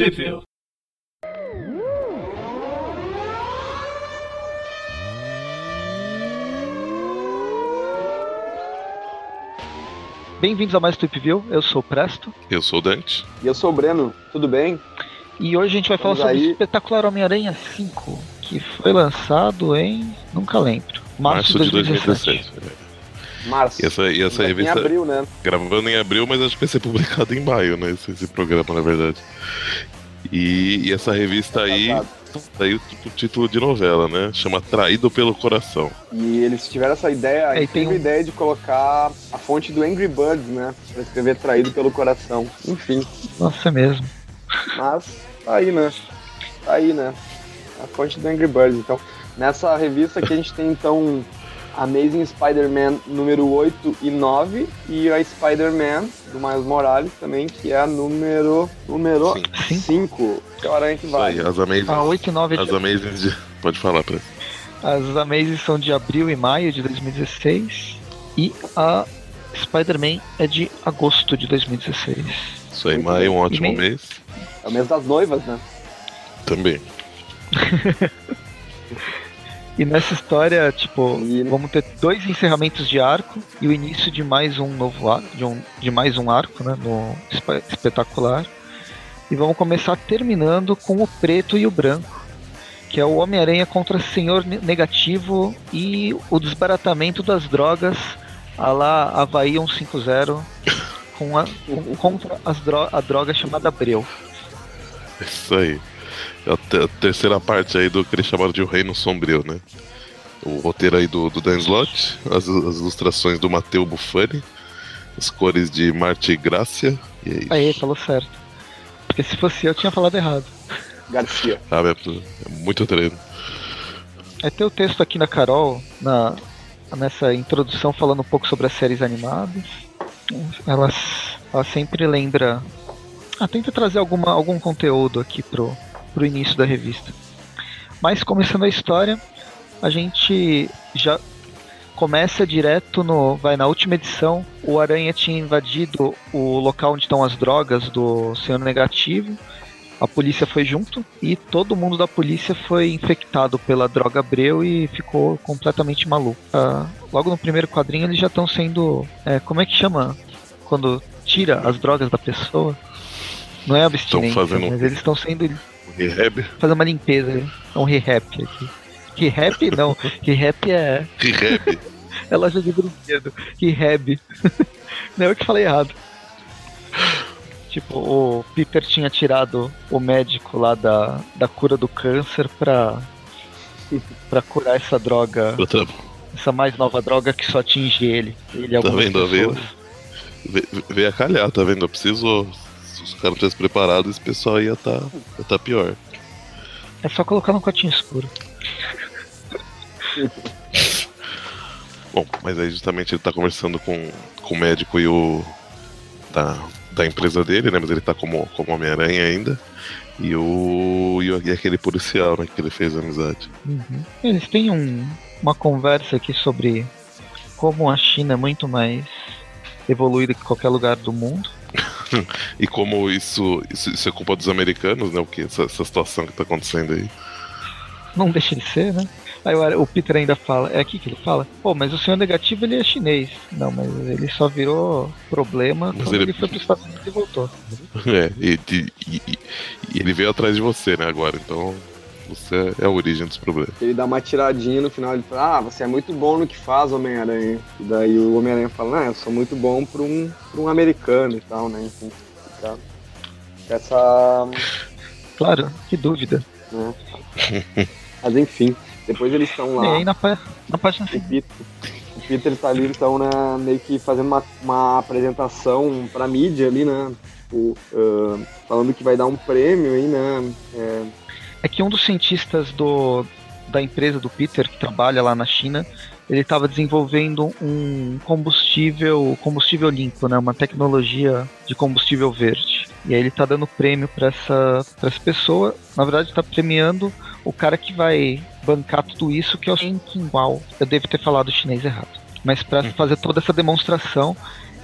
Tweepville. Bem-vindos a mais Tweepville, eu sou o Presto. Eu sou o Dante. E eu sou o Breno, tudo bem? E hoje a gente vai falar Vamos sobre aí. o Espetacular Homem-Aranha 5, que foi lançado em. nunca lembro. Março, Março de 2017. 2017. Março. E essa, e essa revista Em abril, né? gravando em abril, mas acho que vai ser publicado em maio, né? Esse, esse programa, na verdade. E, e essa revista aí Passado. saiu tipo título de novela, né? Chama Traído pelo Coração. E eles tiveram essa ideia, É, a e tem um- ideia de colocar a fonte do Angry Birds, né? Pra escrever traído pelo coração. Enfim, Nossa, é mesmo. mas tá aí, né? Tá aí, né? A fonte do Angry Birds. Então, nessa revista aqui a gente tem então Amazing Spider-Man número 8 e 9 e a Spider-Man do Miles Morales também, que é a número número Sim. 5, que é aranha que vai. aí, as Amazing. A 8 e 9 é As de... Amazing de... Pode falar, pra As Amazing são de abril e maio de 2016. E a Spider-Man é de agosto de 2016. Isso aí, maio é um ótimo mês. É o mês das noivas, né? Também. E nessa história, tipo, E- vamos ter dois encerramentos de arco e o início de mais um novo arco, de, um, de mais um arco, né, no espe- espetacular. E vamos começar terminando com o preto e o branco, que é o Homem-Aranha contra Senhor Ne- Negativo e o desbaratamento das drogas a lá Havaí 150 com a, com- contra as dro a droga chamada Breu. Isso aí. É a, a terceira parte aí do que eles chamaram de O Reino Sombrio, né? O roteiro aí do, do Dan Slott, as, as ilustrações do Matteo Buffani, as cores de Marte Grácia, e é isso. Aí, falou certo. Porque se fosse eu, tinha falado errado. Garcia. Sabe? É, é muito treino. É ter o texto aqui na Carol, na, nessa introdução falando um pouco sobre as séries animadas. Ela, ela sempre lembra. Ah, tenta trazer alguma, algum conteúdo aqui pro, pro início da revista. Mas começando a história, a gente já começa direto no. Vai na última edição, o Aranha tinha invadido o local onde estão as drogas do Senhor Negativo. A polícia foi junto e todo mundo da polícia foi infectado pela droga Breu e ficou completamente maluco. Ah, logo no primeiro quadrinho eles já estão sendo. é, como é que chama? Quando tira as drogas da pessoa? Não é abstinência, fazendo- mas eles estão sendo. Rehab, fazendo uma limpeza. Um rehab aqui. Rehab não, rehab é, Rehab. é loja de brinquedo. Rehab. Não é eu que falei errado. Tipo, o Peter tinha tirado o médico lá da, da cura do câncer pra, pra curar essa droga, Outra- essa mais nova droga que só atinge ele. Ele e algumas vendo, tá pessoas. Ve- Veio a calhar, tá vendo? Eu preciso. Se os caras tivessem preparado, esse pessoal ia tá, ia tá pior. É só colocar no cotinho escuro. Bom, mas aí justamente ele tá conversando com, com o médico e o. Da, da empresa dele, né? Mas ele tá como, como Homem-Aranha ainda. E o. E, aquele policial, né? Que ele fez amizade. Uhum. Eles têm um- uma conversa aqui sobre como a China é muito mais evoluída que qualquer lugar do mundo. E como isso, isso, isso é culpa dos americanos, né? O que? Essa, essa situação que tá acontecendo aí. Não deixa de ser, né? Aí o, Peter ainda fala, é aqui que ele fala, pô, mas o senhor negativo ele é chinês. Não, mas ele só virou problema Mas quando ele- ele... foi para os Estados Unidos e voltou. É, e, e- e- e ele veio atrás de você, né, agora. Então, você é a origem dos problemas. Ele dá uma tiradinha no final, ele fala, ah, você é muito bom no que faz, Homem-Aranha. E daí o Homem-Aranha fala, ah, eu sou muito bom pra um, pra um americano e tal, né? Enfim, fica essa... Claro, que dúvida. né? Mas enfim, depois eles estão E lá, aí na, na página o Peter, o Peter tá ali, então, né, meio que fazendo uma, uma apresentação pra mídia ali, né? Tipo, ah, falando que vai dar um prêmio aí, né? É, é que um dos cientistas do, da empresa do Peter, que trabalha lá na China, ele estava desenvolvendo um combustível, combustível limpo, né? Uma tecnologia de combustível verde. E aí ele tá dando prêmio para essa, pra essa pessoa. Na verdade, tá premiando o cara que vai bancar tudo isso, que é o Shen Qinghao. Eu devo ter falado chinês errado. Mas para fazer toda essa demonstração,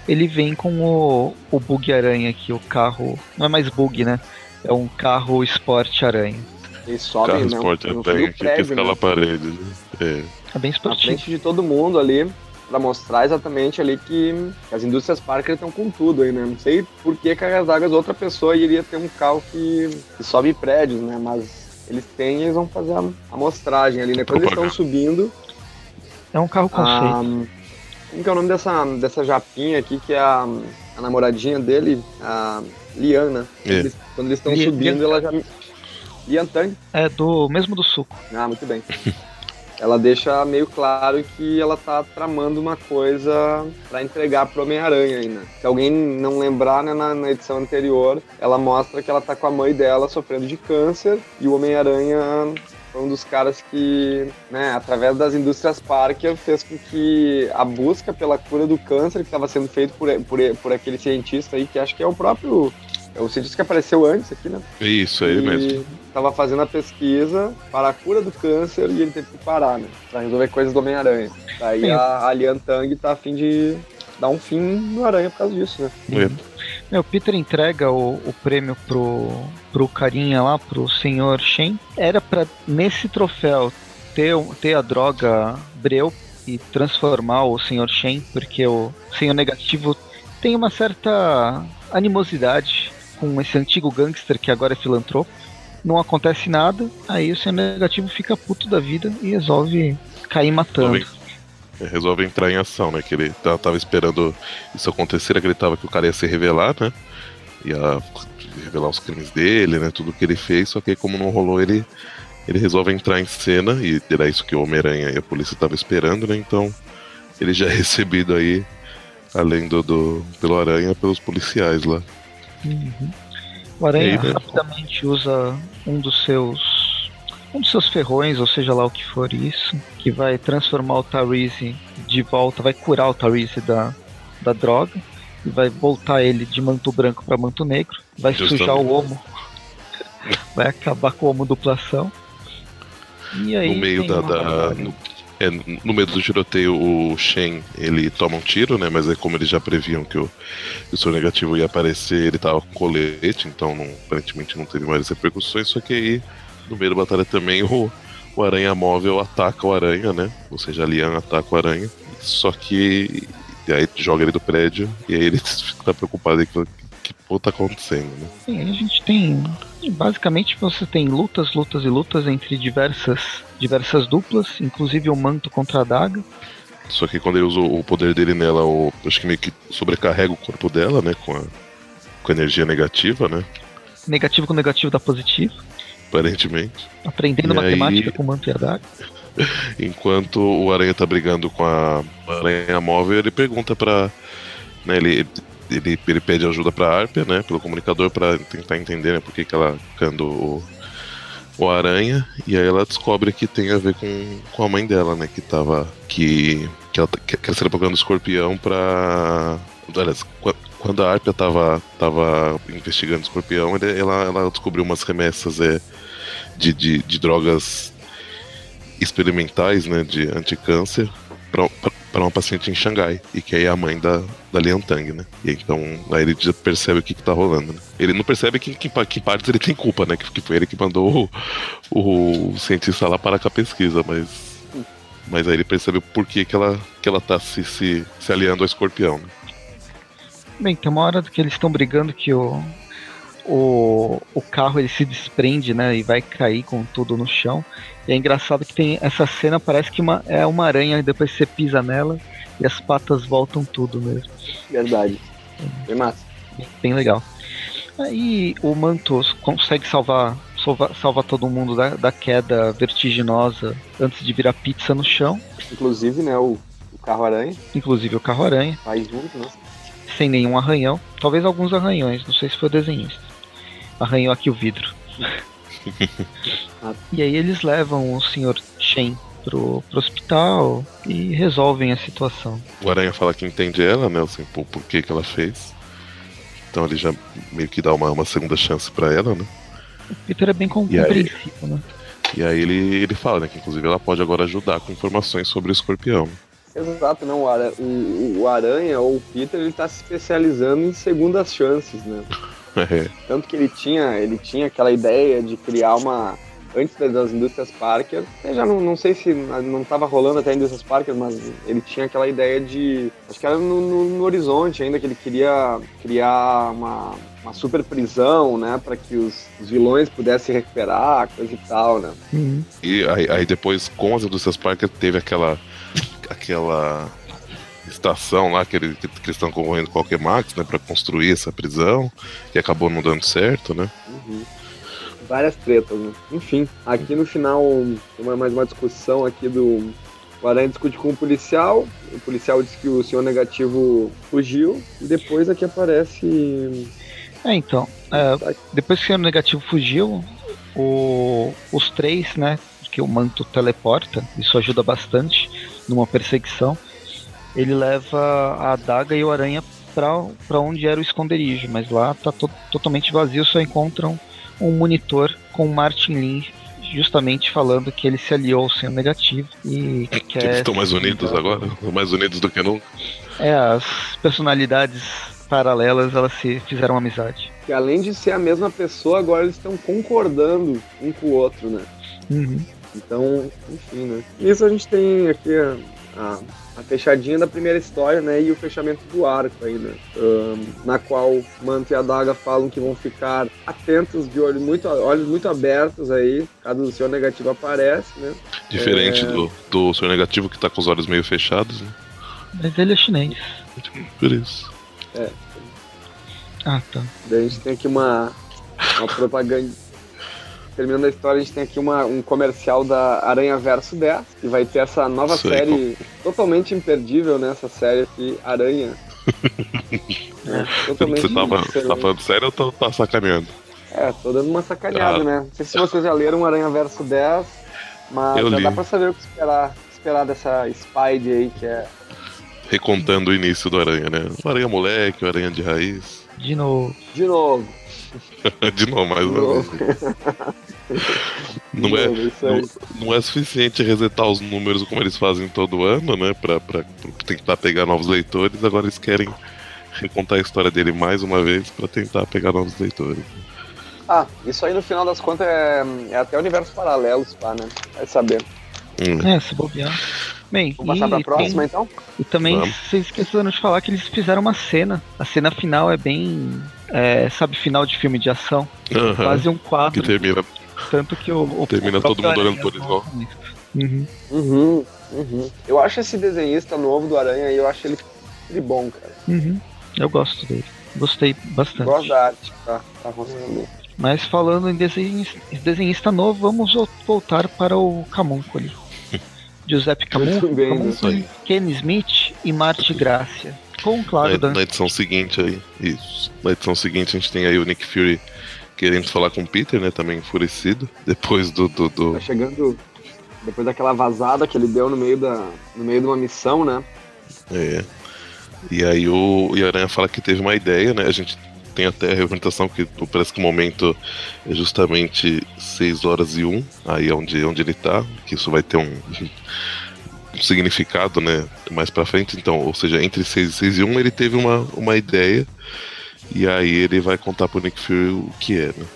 ele vem com o, o Bug Aranha aqui, o carro. Não é mais Bug, né? É um carro esporte aranha. Eles sobem, né? esporte no do que, prédio, escala né? a parede. né? É. É bem Na esportivo. frente de todo mundo ali, pra mostrar exatamente ali que as indústrias Parker estão com tudo aí, né? Não sei por que Cargas d'Águas outra pessoa iria ter um carro que, que sobe prédios, né? Mas eles têm e eles vão fazer a amostragem ali, né? Quando eles estão subindo, É um carro conceito. a, como que é o nome dessa, dessa japinha aqui, que é a, a namoradinha dele, a Liana. É. Quando eles- Quando eles estão Lian- subindo, ela já... Lian Tang? É do mesmo do suco. Ah, muito bem. ela deixa meio claro que ela tá tramando uma coisa pra entregar pro Homem-Aranha né? Se alguém não lembrar, né, na, na edição anterior, ela mostra que ela tá com a mãe dela sofrendo de câncer e o Homem-Aranha foi um dos caras que, né, através das indústrias Parker, fez com que a busca pela cura do câncer que estava sendo feito por, por, por aquele cientista aí, que acho que é o próprio. É o cientista que apareceu antes aqui, né? Isso, é ele mesmo. Tava fazendo a pesquisa para a cura do câncer e ele teve que parar, né? Pra resolver coisas do Homem-Aranha. Daí Sim. a, a Lian Tang tá a fim de dar um fim no Aranha por causa disso, né? É. Meu, Peter entrega o, o prêmio pro, pro carinha lá, pro senhor Shen. Era pra, nesse troféu, ter, ter a droga Breu e transformar o senhor Shen, porque o senhor negativo tem uma certa animosidade com esse antigo gangster que agora é filantropo. Não acontece nada, aí o senhor negativo fica puto da vida e resolve cair matando. Resolve, resolve entrar em ação, né? Que ele tá- tava esperando isso acontecer, acreditava que o cara ia se revelar, né? Ia revelar os crimes dele, né? Tudo que ele fez, só que aí, como não rolou, ele, ele resolve entrar em cena, e era isso que o Homem-Aranha e a polícia estavam esperando, né? Então, ele já é recebido aí, além do, do pelo Aranha, pelos policiais lá. Uhum. O Aranha aí, né? rapidamente usa um dos seus. um dos seus ferrões, ou seja lá o que for isso, que vai transformar o Tarize de volta, vai curar o Tarize da, da droga, e vai voltar ele de manto branco para manto negro, vai Justamente. sujar o homo, vai acabar com o homo duplação. E aí no meio da. da- no, é, no meio do tiroteio, o Shen ele toma um tiro, né? Mas é como eles já previam que o, o seu negativo ia aparecer, ele tava com colete, então não- aparentemente não teve mais repercussões. Só que aí, no meio da batalha também, o, o Aranha Móvel ataca o Aranha, né? Ou seja, a Lian ataca o Aranha. Só que. E aí joga ele do prédio, e aí ele fica preocupado que, que pô tá acontecendo, né? Sim, aí a gente tem. Basicamente você tem lutas, lutas e lutas entre diversas, diversas duplas, inclusive o manto contra a daga. Só que quando ele usa o poder dele nela, o, acho que meio que sobrecarrega o corpo dela, né? Com a, com a energia negativa, né? Negativo com negativo dá positivo. Aparentemente. Aprendendo E matemática aí- com o manto e a daga. Enquanto o Aranha tá brigando com a Aranha Móvel, ele pergunta pra. Né, ele, ele, ele pede ajuda pra Arpia, né? Pelo comunicador, pra tentar entender né, por que, que ela cando o, o Aranha. E aí ela descobre que tem a ver com, com a mãe dela, né? Que tava. Que, que ela, que que procurando o escorpião pra. Aliás, qu- quando a Arpia tava, tava investigando o escorpião, ele- ela, ela descobriu umas remessas é, de, de, de drogas experimentais, né, de anticâncer para uma paciente em Xangai e que aí é a mãe da, da Lian Tang, né? E então aí ele já percebe o que, que tá rolando, né? Ele não percebe que, que, que partes ele tem culpa, né? Que, que foi ele que mandou o, o cientista lá parar com a pesquisa, mas mas aí ele percebe por que, que ela que ela tá se, se, se aliando ao escorpião. Né? Bem, tem uma hora que eles estão brigando que o, o, o carro ele se desprende, né? E vai cair com tudo no chão. E é engraçado que tem essa cena, parece que uma, é uma aranha, e depois você pisa nela e as patas voltam tudo mesmo. Verdade. Bem massa. Bem, legal. Aí o Mantos consegue salvar, salvar, salvar todo mundo da, da queda vertiginosa antes de virar pizza no chão, Inclusive, né, o, o carro-aranha inclusive o carro-aranha, vai junto, né? sem nenhum arranhão. Talvez alguns arranhões, não sei se foi o desenhista. Arranhou aqui o vidro. e aí eles levam o Sr. Shen pro, pro hospital e resolvem a situação. O Aranha fala que entende ela, né? Assim, por, por que, que ela fez. Então ele já meio que dá uma, uma segunda chance pra ela, né? O Peter é bem compreensível, né? E aí ele, ele fala, né, que inclusive ela pode agora ajudar com informações sobre o escorpião. Exato, não. O, ara- o- o Aranha ou o Peter, ele tá se especializando em segundas chances, né? É. Tanto que ele tinha, ele tinha aquela ideia de criar uma. Antes das indústrias Parker, eu já não, não sei se não estava rolando até a indústrias Parker, mas ele tinha aquela ideia de. Acho que era no, no, no horizonte ainda, que ele queria criar uma, uma super prisão, né, para que os, os, vilões pudessem recuperar, coisa e tal, né. Uhum. E aí, aí, depois, com as indústrias Parker, teve aquela aquela estação lá que, ele, que eles estão concorrendo com o Max, né, para construir essa prisão, que acabou não dando certo, né. Uhum. Várias tretas, né? Enfim, aqui no final tem mais uma discussão aqui do o Aranha discute com o policial, o policial diz que o senhor negativo fugiu, e depois aqui aparece é, então. É, depois que o negativo fugiu, o, os três, né? Que o manto teleporta, isso ajuda bastante numa perseguição. Ele leva a adaga e o aranha para onde era o esconderijo, mas lá tá to totalmente vazio, só encontram um monitor com Martin Lin justamente falando que ele se aliou ao Senhor Negativo e que eles estão mais unidos agora, mais unidos do que nunca. É, as personalidades paralelas, elas se fizeram amizade. Que além de ser a mesma pessoa, agora eles estão concordando um com o outro, né? Uhum. Então, enfim, né? Isso a gente tem aqui a, a, a, fechadinha da primeira história, né? E o fechamento do arco aí, né? Um, na qual Manto e a Daga falam que vão ficar atentos, de olhos muito, olhos muito abertos aí, caso o Senhor Negativo aparece, né? Diferente é... do, do Senhor Negativo que tá com os olhos meio fechados, né? Mas ele é chinês. Por isso. É. Ah, tá. Daí a gente tem aqui uma, uma propaganda. Terminando a história, a gente tem aqui uma, um comercial da Aranha Verso 10, que vai ter essa nova Sei série como. totalmente imperdível, né? Essa série aqui, Aranha. é, totalmente Você tava, tá falando sério ou tá, tá sacaneando? É, tô dando uma sacaneada, ah. né? Não sei se vocês já leram Aranha Verso 10, mas Eu já li. dá pra saber o que esperar, esperar dessa Spide aí, que é recontando o início do Aranha, né? O Aranha moleque, o Aranha de raiz. De novo. De novo. de novo, mais uma vez. Não é, não, não, é suficiente resetar os números como eles fazem todo ano, né? Pra, pra, pra, tentar pegar novos leitores. Agora eles querem recontar a história dele mais uma vez para tentar pegar novos leitores. Ah, isso aí no final das contas é, é até universo paralelo, pá, né? Vai saber. Hum. É, se bobear. Bem, Vamos passar pra próxima tem, então? E também Vamos. vocês esqueceram de falar que eles fizeram uma cena. A cena final é bem. É, sabe, final de filme de ação. Uhum. Quase um quadro. Que termina. Tanto que o. o termina todo mundo olhando por igual. Uhum. Uhum, uhum. Eu acho esse desenhista novo do Aranha aí, eu acho ele, ele bom, cara. Uhum. Eu gosto dele. Gostei bastante. Gosto da arte, tá, tá funcionando. Mas falando em desenhista, desenhista novo, vamos voltar para o Camuncoli. Giuseppe Camus, Ken Smith e Marty Gracia. Com, claro, na, na edição seguinte aí, isso. Na edição seguinte a gente tem aí o Nick Fury querendo falar com o Peter, né? Também enfurecido. Depois do. do, do... Tá chegando. Depois daquela vazada que ele deu no meio, da, no meio de uma missão, né? É. E aí o, o Aranha fala que teve uma ideia, né? A gente tem até a representação que parece que o momento é justamente 6 horas e 1, aí é onde, onde ele tá, que isso vai ter um, um significado, né, mais pra frente, então, ou seja, entre 6 e 6 e 1 ele teve uma, uma ideia, e aí ele vai contar pro Nick Fury o que é, né.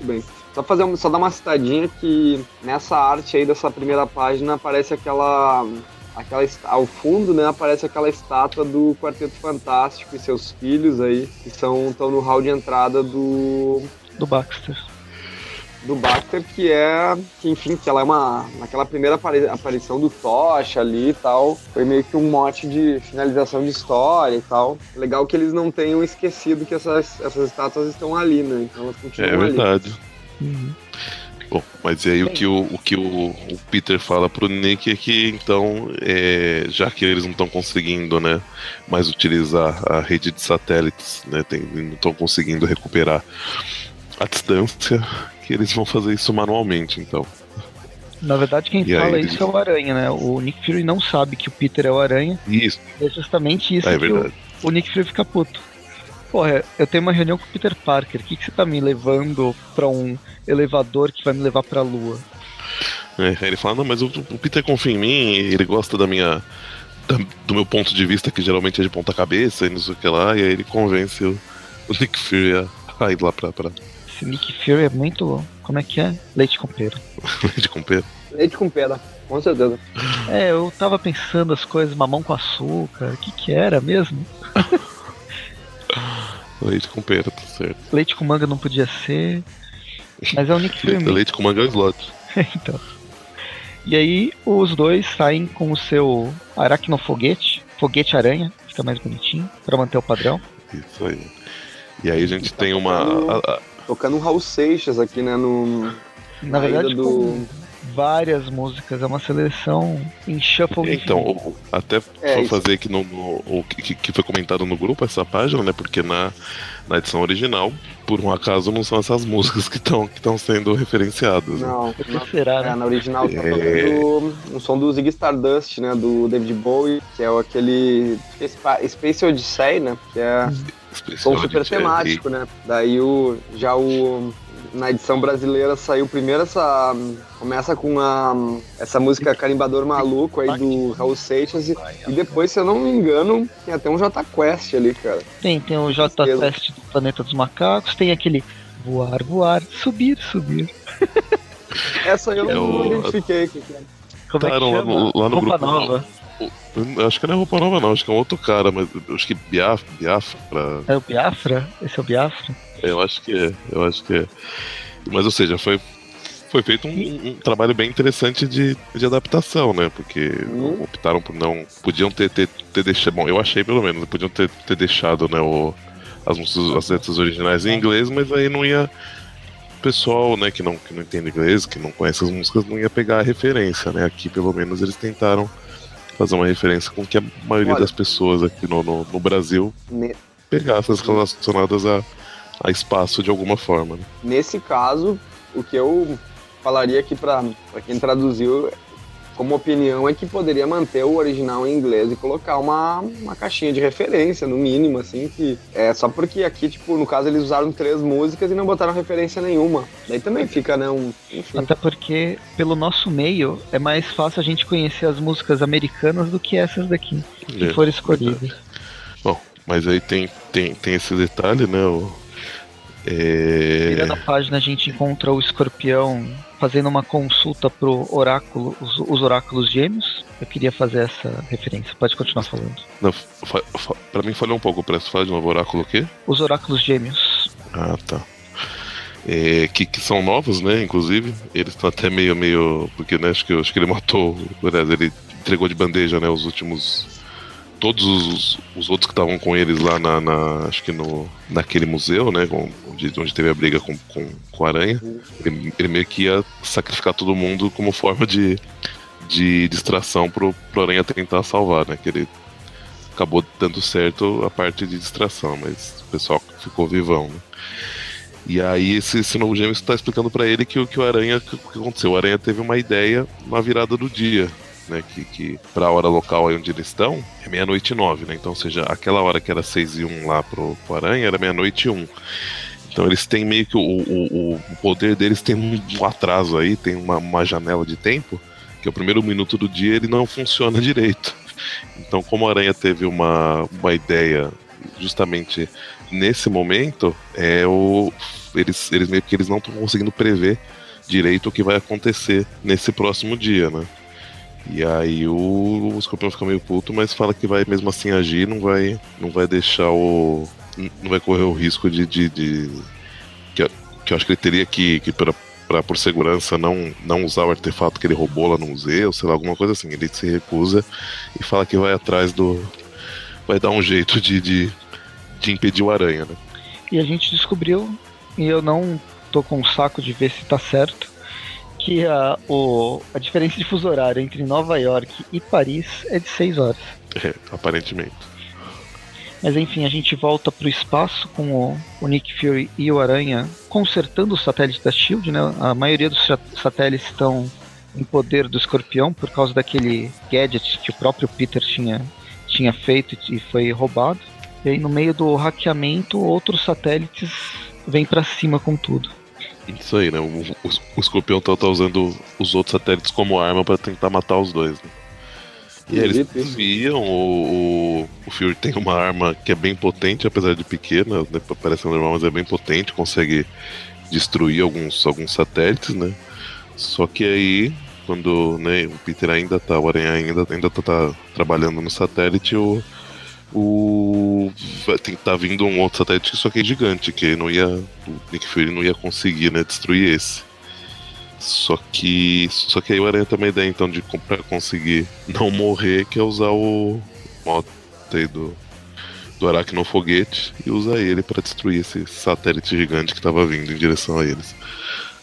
Bem, só fazer só dar uma citadinha que nessa arte aí dessa primeira página aparece aquela aquela ao fundo, né, aparece aquela estátua do Quarteto Fantástico e seus filhos aí, que são estão no hall de entrada do do Baxter. Do Baxter, que é, que, enfim, que ela é uma. Naquela primeira aparição do Tocha ali e tal, foi meio que um mote de finalização de história e tal. Legal que eles não tenham esquecido que essas, essas estátuas estão ali, né? Então elas continuam É verdade. Ali. Uhum. Bom, mas aí o que, o, o, que o, o, Peter fala pro Nick é que então, é, já que eles não estão conseguindo né, mais utilizar a rede de satélites, né, tem, não estão conseguindo recuperar a distância, que eles vão fazer isso manualmente, então. Na verdade, quem e fala aí, isso é o Aranha, né? O Nick Fury não sabe que o Peter é o Aranha. Isso. É justamente isso é, que o, o Nick Fury fica puto. Porra, eu tenho uma reunião com o Peter Parker. O que, que você tá me levando pra um elevador que vai me levar pra lua? É, ele fala, não, mas o, o, Peter confia em mim, ele gosta da minha. Da, do meu ponto de vista, que geralmente é de ponta cabeça e não sei o que lá, e aí ele convence o, o Nick Fury a, aí lá pra. pra... Esse Nick Fury é muito. Como é que é? Leite com pera. Leite com pera. Leite com pera, com certeza. É, eu tava pensando as coisas, mamão com açúcar, o que que era mesmo? Leite com pera, tá certo. Leite com manga não podia ser. Mas é o Nick Fury. Leite com manga é o slot. então. E aí os dois saem com o seu aracnofoguete, foguete aranha, fica mais bonitinho, para manter o padrão. Isso aí. E aí a gente tem uma. a- a- Tocando um Raul Seixas aqui, né? No, Na na verdade, com várias músicas, é uma seleção em shuffle. Então, até É, fazer aqui no, no- o que, que foi comentado no grupo essa página, né? Porque na, na edição original, por um acaso, não são essas músicas que estão que estão sendo referenciadas. né? Não, Por que na, será, é, né? na original tá É. tocando um som do Ziggy Stardust, né? Do David Bowie, que é aquele Spa- Space Odyssey, né? Que é som Especial super temático, né? Daí o já o na edição brasileira saiu primeiro essa começa com a essa música Carimbador Maluco aí do Raul Seixas e, e depois, se eu não me engano, tem até um J Quest ali, cara. Tem, tem o J. Quest do Planeta dos Macacos, tem aquele voar, voar, subir, subir. Essa eu É não o- identifiquei. que que é. Como é que Tá, no- chama? no- lá no Roupa grupo- nova. Acho que não é roupa nova, não. Acho que é um outro cara, mas acho que Biafra. Biafra É o Biafra? Esse é o Biafra? eu acho que é. Eu acho que é. Mas, ou seja, foi. Foi feito um, um trabalho bem interessante de, de adaptação, né? Porque Hum. optaram por não. Podiam ter, ter, ter deixado. Bom, eu achei pelo menos, podiam ter, ter deixado né, o, as músicas, as letras originais em inglês, mas aí não ia. O pessoal, né, que não, que não entende inglês, que não conhece as músicas, não ia pegar a referência, né? Aqui, pelo menos, eles tentaram fazer uma referência com que a maioria Olha. das pessoas aqui no, no, no Brasil Ne- pegassem as relacionadas a, a espaço de alguma forma. Né? Nesse caso, o que eu falaria aqui pra quem traduziu como opinião é que poderia manter o original em inglês e colocar uma, uma caixinha de referência, no mínimo, assim, que é só porque aqui, tipo, no caso eles usaram três músicas e não botaram referência nenhuma. Daí também fica, né, um... Enfim. Até porque, pelo nosso meio, é mais fácil a gente conhecer as músicas americanas do que essas daqui, que É, foram escolhidas. Bom, mas aí tem, tem, tem esse detalhe, né? O, é, Virando a página, a gente encontra o escorpião fazendo uma consulta pro oráculo, os, os oráculos gêmeos. Eu queria fazer essa referência. Pode continuar falando. não, fa, fa, pra mim falhou um pouco, parece fala de novo oráculo o quê? Os oráculos gêmeos. Ah, tá. É, que, que são novos, né? Inclusive, eles estão até meio, meio. Porque, né? Acho que, acho que ele matou. Aliás, ele entregou de bandeja, né? Os últimos. Todos os, os outros que estavam com eles lá na, na- Acho que no. Naquele museu, né? onde, onde teve a briga com, com, com a aranha. Ele, ele meio que ia sacrificar todo mundo como forma de, de distração pro, pro aranha tentar salvar, né? Que ele acabou dando certo a parte de distração, mas o pessoal ficou vivão, né? E aí esse, esse novo gêmeo está explicando pra ele que, o- que o Aranha, que, que aconteceu? O Aranha teve uma ideia na virada do dia, né? Que, que pra hora local aí onde eles estão, é meia-noite e nove, né? Então, ou seja, aquela hora que era seis e um lá pro, pro Aranha era meia-noite e um. Então eles têm meio que o, o, o poder deles tem um, atraso aí, tem uma, uma janela de tempo, que é o primeiro minuto do dia ele não funciona direito. Então, como a Aranha teve uma, uma ideia justamente nesse momento, é o eles, eles meio que eles não estão conseguindo prever direito o que vai acontecer nesse próximo dia, né? E aí o, o escorpião fica meio puto, mas fala que vai mesmo assim agir, não vai, não vai deixar o. não vai correr o risco de. de, de- que, que eu acho que ele teria que, que pra, pra, por segurança, não, não usar o artefato que ele roubou lá no museu, sei lá, alguma coisa assim. Ele se recusa e fala que vai atrás do. vai dar um jeito de, de, de impedir o aranha, né? E a gente descobriu, e eu não tô com um saco de ver se tá certo, que a, o, a diferença de fuso horário entre Nova York e Paris é de 6 horas. É, aparentemente. Mas enfim, a gente volta pro espaço com o, o Nick Fury e o Aranha consertando o satélite da Shield, né? A maioria dos sa- satélites estão em poder do Escorpião por causa daquele gadget que o próprio Peter tinha, tinha feito e foi roubado. E aí no meio do hackeamento, outros satélites vêm pra cima com tudo. Isso aí, né? O, o, o escorpião tá, tá usando os outros satélites como arma pra tentar matar os dois, né? E aí eles desviam, o, o, o Fury tem uma arma que é bem potente, apesar de pequena, né, parece normal, mas é bem potente, consegue destruir alguns, alguns satélites, né? Só que aí, quando né, o Peter ainda tá, o Aranha ainda, ainda tá, tá trabalhando no satélite, o, o tem tá vindo um outro satélite só que é gigante, que não ia o Nick Fury não ia conseguir, né, destruir esse. Só que só que aí o Aranha também dá então de para conseguir não morrer, que é usar o moto aí do do aracnofoguete e usar ele para destruir esse satélite gigante que estava vindo em direção a eles.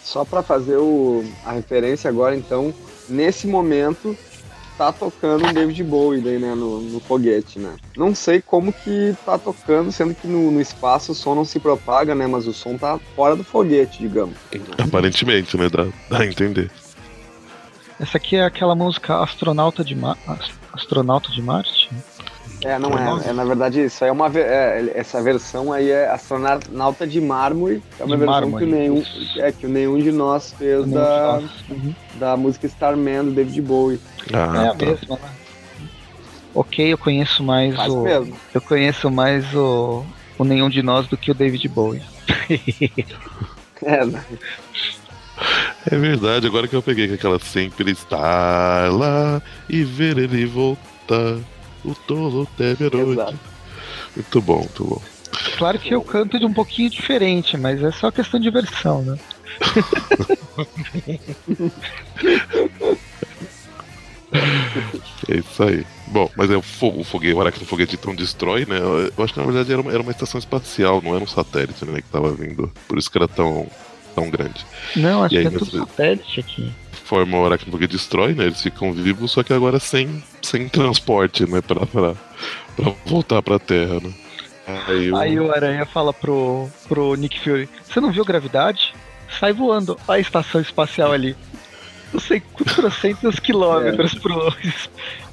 Só para fazer o, a referência agora, então, nesse momento tá tocando um David Bowie daí, né, no, no, foguete, né. Não sei como que tá tocando, sendo que no, no, espaço o som não se propaga, né, mas o som tá fora do foguete, digamos. Aparentemente, né, dá, dá a entender. Essa aqui é aquela música Astronauta de, Ma Astronauta de Marte? É, não é. é. Na verdade, isso aí é uma. É, essa versão aí é Astronauta de Mármore. É uma de versão mármore. que nenhum, é, que nenhum de nós fez da, uhum. da música Starman do David Bowie. Ah, é a tá. mesma, né? Ok, eu conheço mais Faz o. Mesmo. Eu conheço mais o, o Nenhum de Nós do que o David Bowie. é, né? É verdade, agora que eu peguei que aquela sempre está lá e ver ele voltar. O tolo deve noite. Muito bom, muito bom. Claro que eu canto de um pouquinho diferente, mas é só questão de versão, né? é isso aí. Bom, mas é o fogo, o foguete, o Aracno Foguete então destrói, né? Eu acho que na verdade era uma, era uma estação espacial, não era um satélite, né? Que tava vindo. Por isso que era tão, tão grande. Não, acho que é tudo satélite aqui forma o Arachnobug destrói, né? Eles ficam vivos, só que agora sem, sem transporte, né? Pra, pra, pra voltar pra Terra, né? Aí o... Aí o Aranha fala pro, pro Nick Fury: Você não viu gravidade? Sai voando. Olha a estação espacial ali. Não sei quantos quilômetros é. pro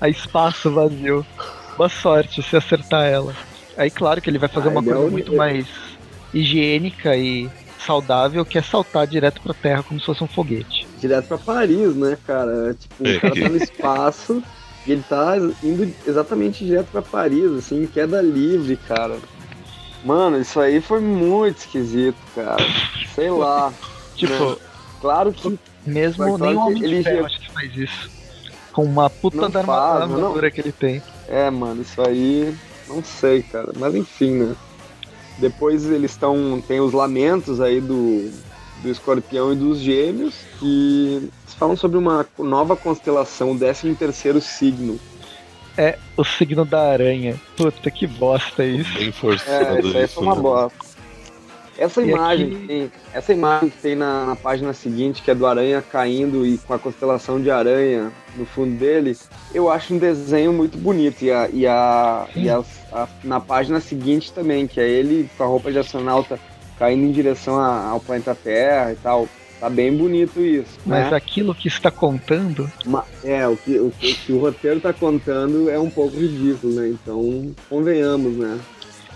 a espaço vazio. Boa sorte se acertar ela. Aí, claro que ele vai fazer uma coisa muito mais higiênica e saudável, que é saltar direto pra Terra como se fosse um foguete direto pra Paris, né, cara? Tipo, o cara tá no espaço e ele tá indo exatamente direto pra Paris, assim, queda livre, cara. Mano, isso aí foi muito esquisito, cara. Sei lá. tipo, né? claro que. Mesmo nem o Homem ele já... acho que faz isso. Com uma puta da armadura não. que ele tem. É, mano, isso aí. Não sei, cara. Mas enfim, né? Depois eles estão. Tem os lamentos aí do, do escorpião e dos gêmeos, que falam sobre uma nova constelação, o 13 terceiro signo. É o signo da aranha. Puta que bosta isso. Bem forçado é, isso aí foi uma né? bosta. Essa imagem, aqui... tem, essa imagem que tem na, na, página seguinte, que é do aranha caindo e com a constelação de aranha no fundo dele, eu acho um desenho muito bonito. E, a, e, a, e a, a, na página seguinte também, que é ele com a roupa de astronauta caindo em direção a, ao planeta Terra e tal. Tá bem bonito isso. Mas né? aquilo que está contando. É, o que, o, o que o roteiro está contando é um pouco ridículo, né? Então, convenhamos, né?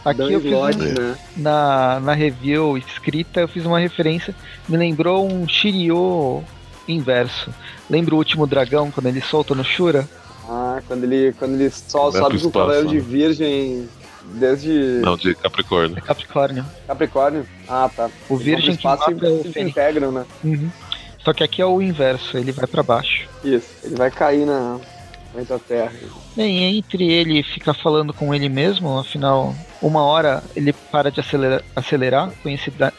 Aqui Dan eu fiz um, né? na, na review escrita, eu fiz uma referência, me lembrou um Shiryu inverso. Lembra o último dragão, quando ele solta no Shura? Ah, quando ele, quando ele só sobe com o cavaleiro de né? virgem Desde. Não, de Capricórnio. É Capricórnio. Capricórnio? Ah, tá. O Virgem que mapa é o se integram, né? Uhum. Só que aqui é o inverso, ele vai para baixo. Isso, ele vai cair na, na Terra. Bem, entre ele ficar falando com ele mesmo, afinal, uma hora ele para de acelerar, acelerar conhecida,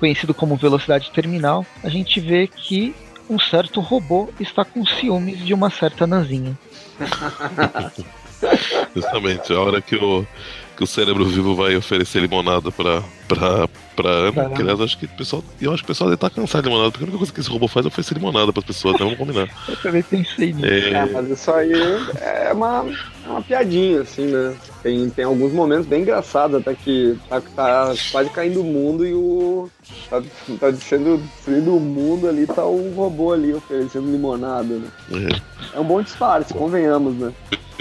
conhecido como velocidade terminal, a gente vê que um certo robô está com ciúmes de uma certa nazinha. Justamente, a hora que o, que o cérebro vivo vai oferecer limonada pra, pra, pra Ana. Que, aliás, acho que o pessoal, eu acho que o pessoal deve estar tá cansado de limonada, porque a única coisa que esse robô faz é oferecer limonada pras pessoas, né? Vamos combinar. eu também pensei nisso. É... é... mas isso aí é uma, é uma piadinha, assim, né? Tem, tem alguns momentos bem engraçados, até que tá, tá quase caindo o mundo e o. Tá, tá sendo destruído o mundo ali, tá o robô ali oferecendo limonada, né? É, é um bom disfarce, convenhamos, né?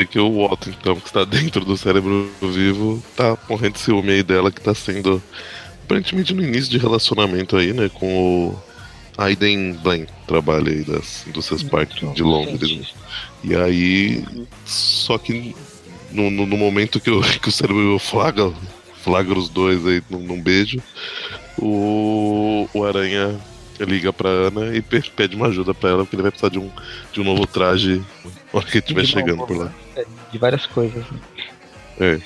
Que o Otto, então, que está dentro do cérebro vivo, tá morrendo de ciúme aí dela, que tá sendo aparentemente no início de relacionamento aí, né, com o Aiden Blaine trabalha aí das indústrias Park de Londres. Né? E aí. Só que no, no, no, momento que o, que o cérebro flagra, flagra os dois aí num, num beijo, o, o Aranha liga pra Ana e pede uma ajuda pra ela, porque ele vai precisar de um, de um novo traje na hora que ele estiver chegando por lá. De várias coisas. Né? É.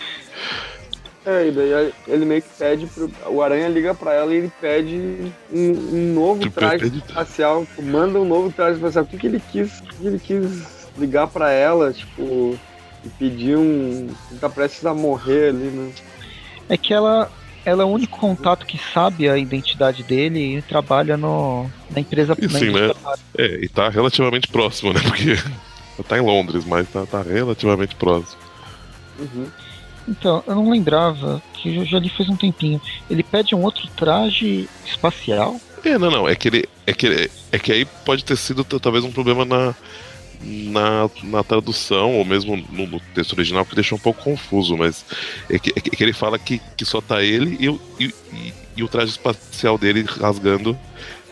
É, e daí ele meio que pede pro. O Aranha liga pra ela e ele pede um, um novo tipo, traje espacial. Tipo, manda um novo traje espacial. O que, que ele quis. O que ele quis ligar pra ela, tipo. E pedir um. Ele tá prestes a morrer ali, né? É que ela. Ela é o único contato que sabe a identidade dele e trabalha no, na empresa. E sim, né? É, e tá relativamente próximo, né? Porque tá em Londres, mas tá, tá relativamente próximo. Uhum. Então, eu não lembrava, que eu já li faz um tempinho. Ele pede um outro traje espacial? É, não, não. É que ele. É que, é que aí pode ter sido talvez um problema na, na, na tradução, ou mesmo no, no, texto original, que deixou um pouco confuso, mas é que, é que ele fala que, que só tá ele e, e, e, e o traje espacial dele rasgando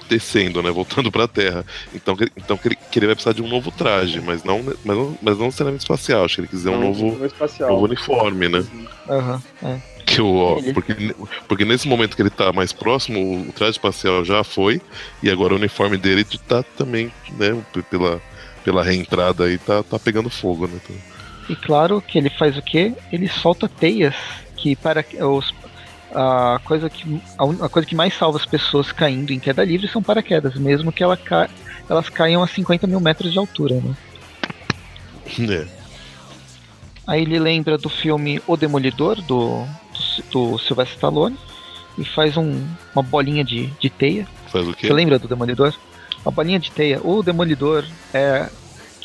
descendo, né? Voltando pra Terra. Então, então que, ele, que ele vai precisar de um novo traje, mas não, mas não, mas não necessariamente espacial. Acho que ele quiser um novo, novo uniforme, né? Aham, uhum, é. Que o, porque, porque nesse momento que ele tá mais próximo, o traje espacial já foi, e agora o uniforme dele tá também, né, pela, pela reentrada aí, tá, tá pegando fogo, né? E claro que ele faz o quê? Ele solta teias que para os a coisa que a, coisa que mais salva as pessoas caindo em queda livre são paraquedas, mesmo que ela ca, elas caiam a 50 mil metros de altura, né? É. Aí ele lembra do filme O Demolidor, do, do, do Sylvester Stallone, e faz um, uma bolinha de, de teia. Faz o quê? Você lembra do Demolidor? Uma bolinha de teia. O Demolidor é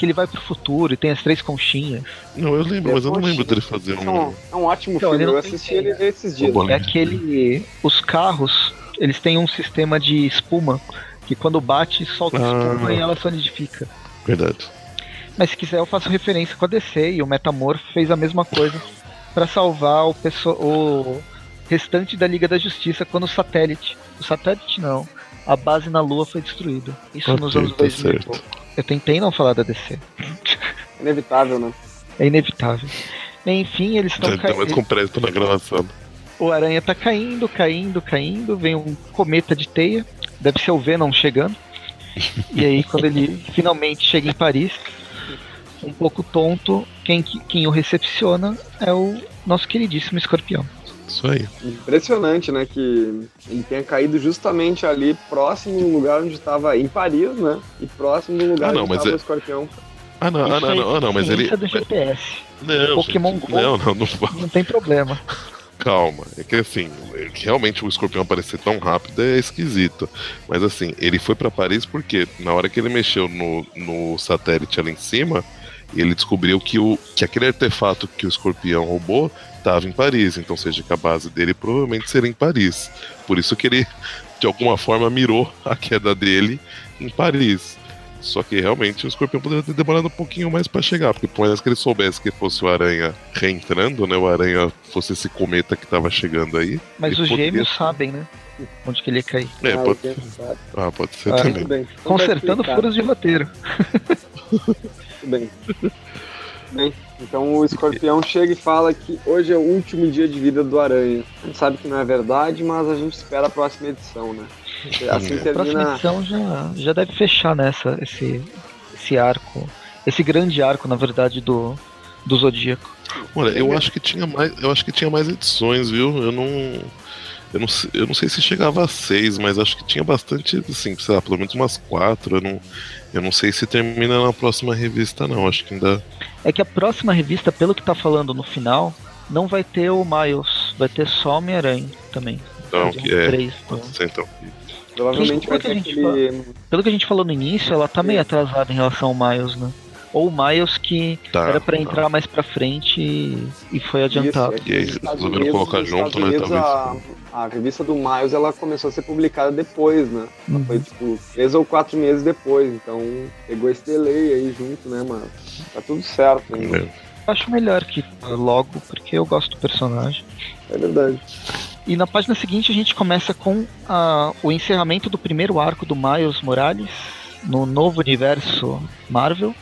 que ele vai pro futuro e tem as três conchinhas. Não, eu lembro, mas eu não lembro dele fazer um. É um, é um ótimo então, filme, eu assisti ele esses dias. É aquele. Os carros, eles têm um sistema de espuma que quando bate, solta ah, espuma e ela solidifica. Verdade. Mas se quiser, eu faço referência com a DC e o Metamorph fez a mesma coisa para salvar o, o restante da Liga da Justiça quando o satélite. O satélite não. A base na Lua foi destruída. Isso okay, nos anos 2000. Tá eu tentei não falar da DC. Inevitável, né? É inevitável. Enfim, eles estão caindo. mais com pressa na gravação. O Aranha tá caindo, caindo, caindo. Vem um cometa de teia. Deve ser o Venom chegando. e aí, quando ele finalmente chega em Paris, um pouco tonto, quem, quem o recepciona é o nosso queridíssimo escorpião. Isso aí. Impressionante, né? Que ele tenha caído justamente ali, próximo do lugar onde estava em Paris, né? E próximo do lugar ah, não, onde estava é... o escorpião. Ah, não, ah, não, não, ah, não, mas ele. do GPS. Não, Pokémon gente, Go. Não, não, não, não tem problema. Calma, é que assim, realmente o escorpião aparecer tão rápido é esquisito. Mas assim, ele foi para Paris porque na hora que ele mexeu no, no satélite ali em cima, ele descobriu que, o, que aquele artefato que o escorpião roubou estava em Paris, então seja que a base dele provavelmente seria em Paris. Por isso que ele, de alguma forma, mirou a queda dele em Paris. Só que realmente o escorpião poderia ter demorado um pouquinho mais para chegar, porque por mais que ele soubesse que fosse o Aranha reentrando, né? O Aranha fosse esse cometa que estava chegando aí. Mas os poderia... gêmeos sabem, né? Onde que ele ia cair. É, ah, pode... Ah, pode ser ah, também. Bem. Consertando furos de roteiro. bem. Bem. Então o escorpião chega e fala que hoje é o último dia de vida do aranha. A gente sabe que não é verdade, mas a gente espera a próxima edição, né? Assim termina... A próxima edição já, já deve fechar nessa, esse, esse arco. Esse grande arco, na verdade, do, do Zodíaco. Olha, eu acho que tinha mais. Eu acho que tinha mais edições, viu? Eu não. Eu não, eu não sei se chegava a seis, mas acho que tinha bastante, assim, sei lá, pelo menos umas quatro. Eu não, eu não sei se termina na próxima revista, não. Acho que ainda. É que a próxima revista, pelo que tá falando no final, não vai ter o Miles, vai ter só Homem-Aranha também. Então, que é. Três, então. então. Provavelmente vai ter aquele... Pelo que a gente falou no início, ela tá meio atrasada em relação ao Miles, né? Ou o Miles que tá, era para tá. entrar tá. mais para frente e, e, foi adiantado. Isso, é e aí resolveram colocar junto, né? Talvez. A, a, revista do Miles ela começou a ser publicada depois, né? Uhum. Foi tipo três ou quatro meses depois, então pegou esse delay aí junto, né, mano? Tá tudo certo ainda. Acho melhor que logo, porque eu gosto do personagem. É verdade. E na página seguinte a gente começa com a, o encerramento do primeiro arco do Miles Morales no novo universo Marvel,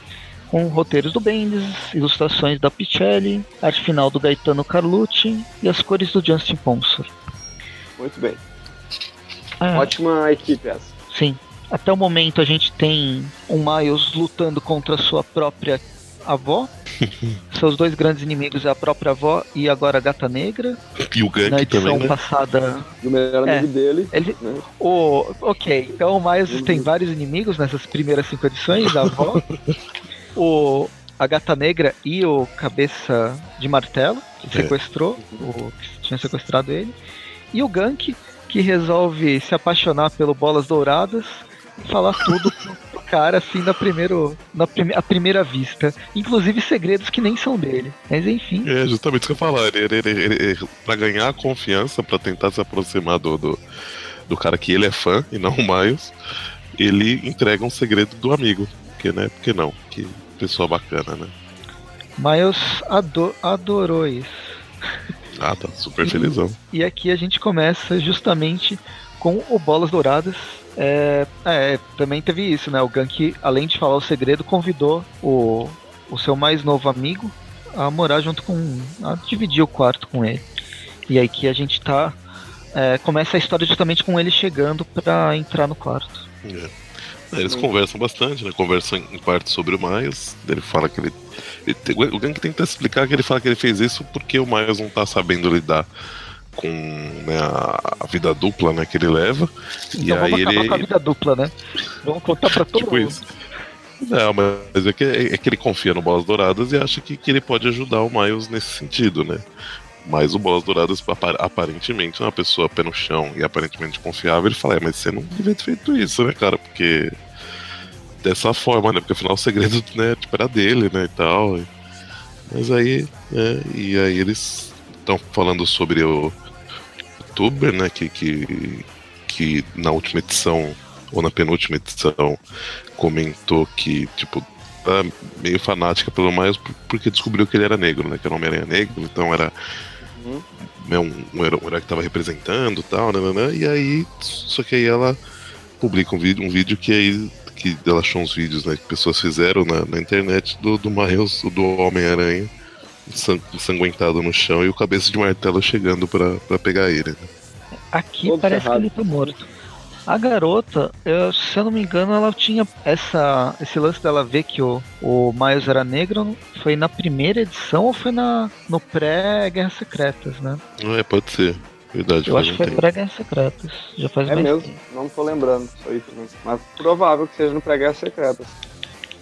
com roteiros do Bendis, ilustrações da Pichelli, arte final do Gaetano Carlucci e as cores do Justin Ponsor. Muito bem. É. Ótima equipe essa. Sim. Até o momento a gente tem o Miles lutando contra a sua própria avó. Seus dois grandes inimigos é a própria avó e agora a Gata Negra. E o Gank Na edição também, né? passada. E o melhor amigo é, dele. Ele... Né? O... Ok, então o Miles uhum. tem vários inimigos nessas primeiras cinco edições da avó. o... A Gata Negra e o Cabeça de Martelo, que é. sequestrou, o que tinha sequestrado ele. E o Gank, que resolve se apaixonar pelo Bolas Douradas e falar tudo cara assim na, primeiro, na prime a primeira vista. Inclusive segredos que nem são dele. Mas enfim. É justamente isso que eu falar. Ele, ele, ele, pra ganhar a confiança, para tentar se aproximar do, do, do, cara que ele é fã e não o Miles, ele entrega um segredo do amigo. Porque, né? Porque não? Que pessoa bacana, né? Miles ado adorou isso. Ah, tá super felizão. E, e aqui a gente começa justamente com o Bolas Douradas, é, é, também teve isso, né? O Gank, além de falar o segredo, convidou o, o seu mais novo amigo a morar junto com. a dividir o quarto com ele. E aí que a gente tá. É, começa a história justamente com ele chegando para entrar no quarto. É. Eles conversam bastante, né? Conversam em parte sobre o Miles. Ele fala que ele. ele o Gank tenta explicar que ele fala que ele fez isso porque o Miles não tá sabendo lidar com né, a, vida dupla né, que ele leva. Então e vamos aí ele... com a vida dupla, né? Vamos contar pra todo tipo mundo. Isso. Não, mas é que, é que ele confia no Bolas Douradas e acha que, que ele pode ajudar o Miles nesse sentido, né? Mas o Bolas Douradas, aparentemente, é uma pessoa pé no chão e aparentemente confiável. Ele fala: é, mas você não devia ter feito isso, né, cara? Porque. Dessa forma, né? Porque afinal o segredo né, tipo, era dele, né? E tal. Mas aí, né? E aí eles estão falando sobre o youtuber, né, que, que, que na última edição, ou na penúltima edição, comentou que, tipo, tá meio fanática pelo Miles porque descobriu que ele era negro, né, que era Homem-Aranha negro, então era uhum. né, um, um herói que estava representando tal, né, né, né, e aí, só que aí ela publica um vídeo, um vídeo que aí que ela achou uns vídeos né, que pessoas fizeram na, na internet do, do Miles, do Homem-Aranha, ensanguentado no chão e o cabeça de martelo chegando para pegar ele. Né? Aqui Todo parece errado. que ele tá morto. A garota, eu, se eu não me engano, ela tinha essa esse lance dela ver que o, o Miles era negro. Foi na primeira edição ou foi na, no pré-Guerras Secretas, né? É, pode ser. Verdade, eu acho que foi pré-Guerras Secretas. Já faz é mesmo, tempo. não tô lembrando isso aí também. Mas provável que seja no pré-Guerras Secretas.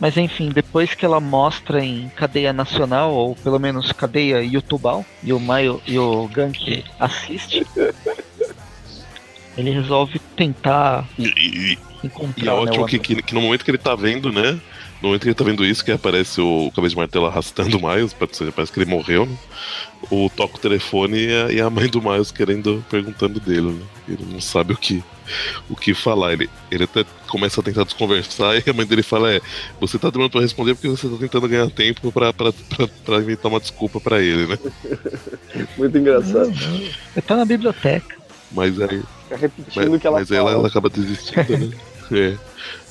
Mas enfim, depois que ela mostra em cadeia nacional, ou pelo menos cadeia youtubal, e o Maio e o Gank assiste, ele resolve tentar e, encontrar. E é ótimo né, que, que, que, no momento que ele tá vendo, né? No momento que ele tá vendo isso, que aparece o cabeça de martelo arrastando o Miles, parece que ele morreu, né? O toca o telefone e a, e a mãe do Miles querendo, perguntando dele, né? Ele não sabe o que o que falar. Ele, ele até começa a tentar desconversar e a mãe dele fala: É, você tá demorando pra responder porque você tá tentando ganhar tempo pra, pra, pra, pra inventar uma desculpa pra ele, né? Muito engraçado. Ele tá na biblioteca. Mas aí. Fica repetindo o que ela Mas ela, ela acaba desistindo, né? É.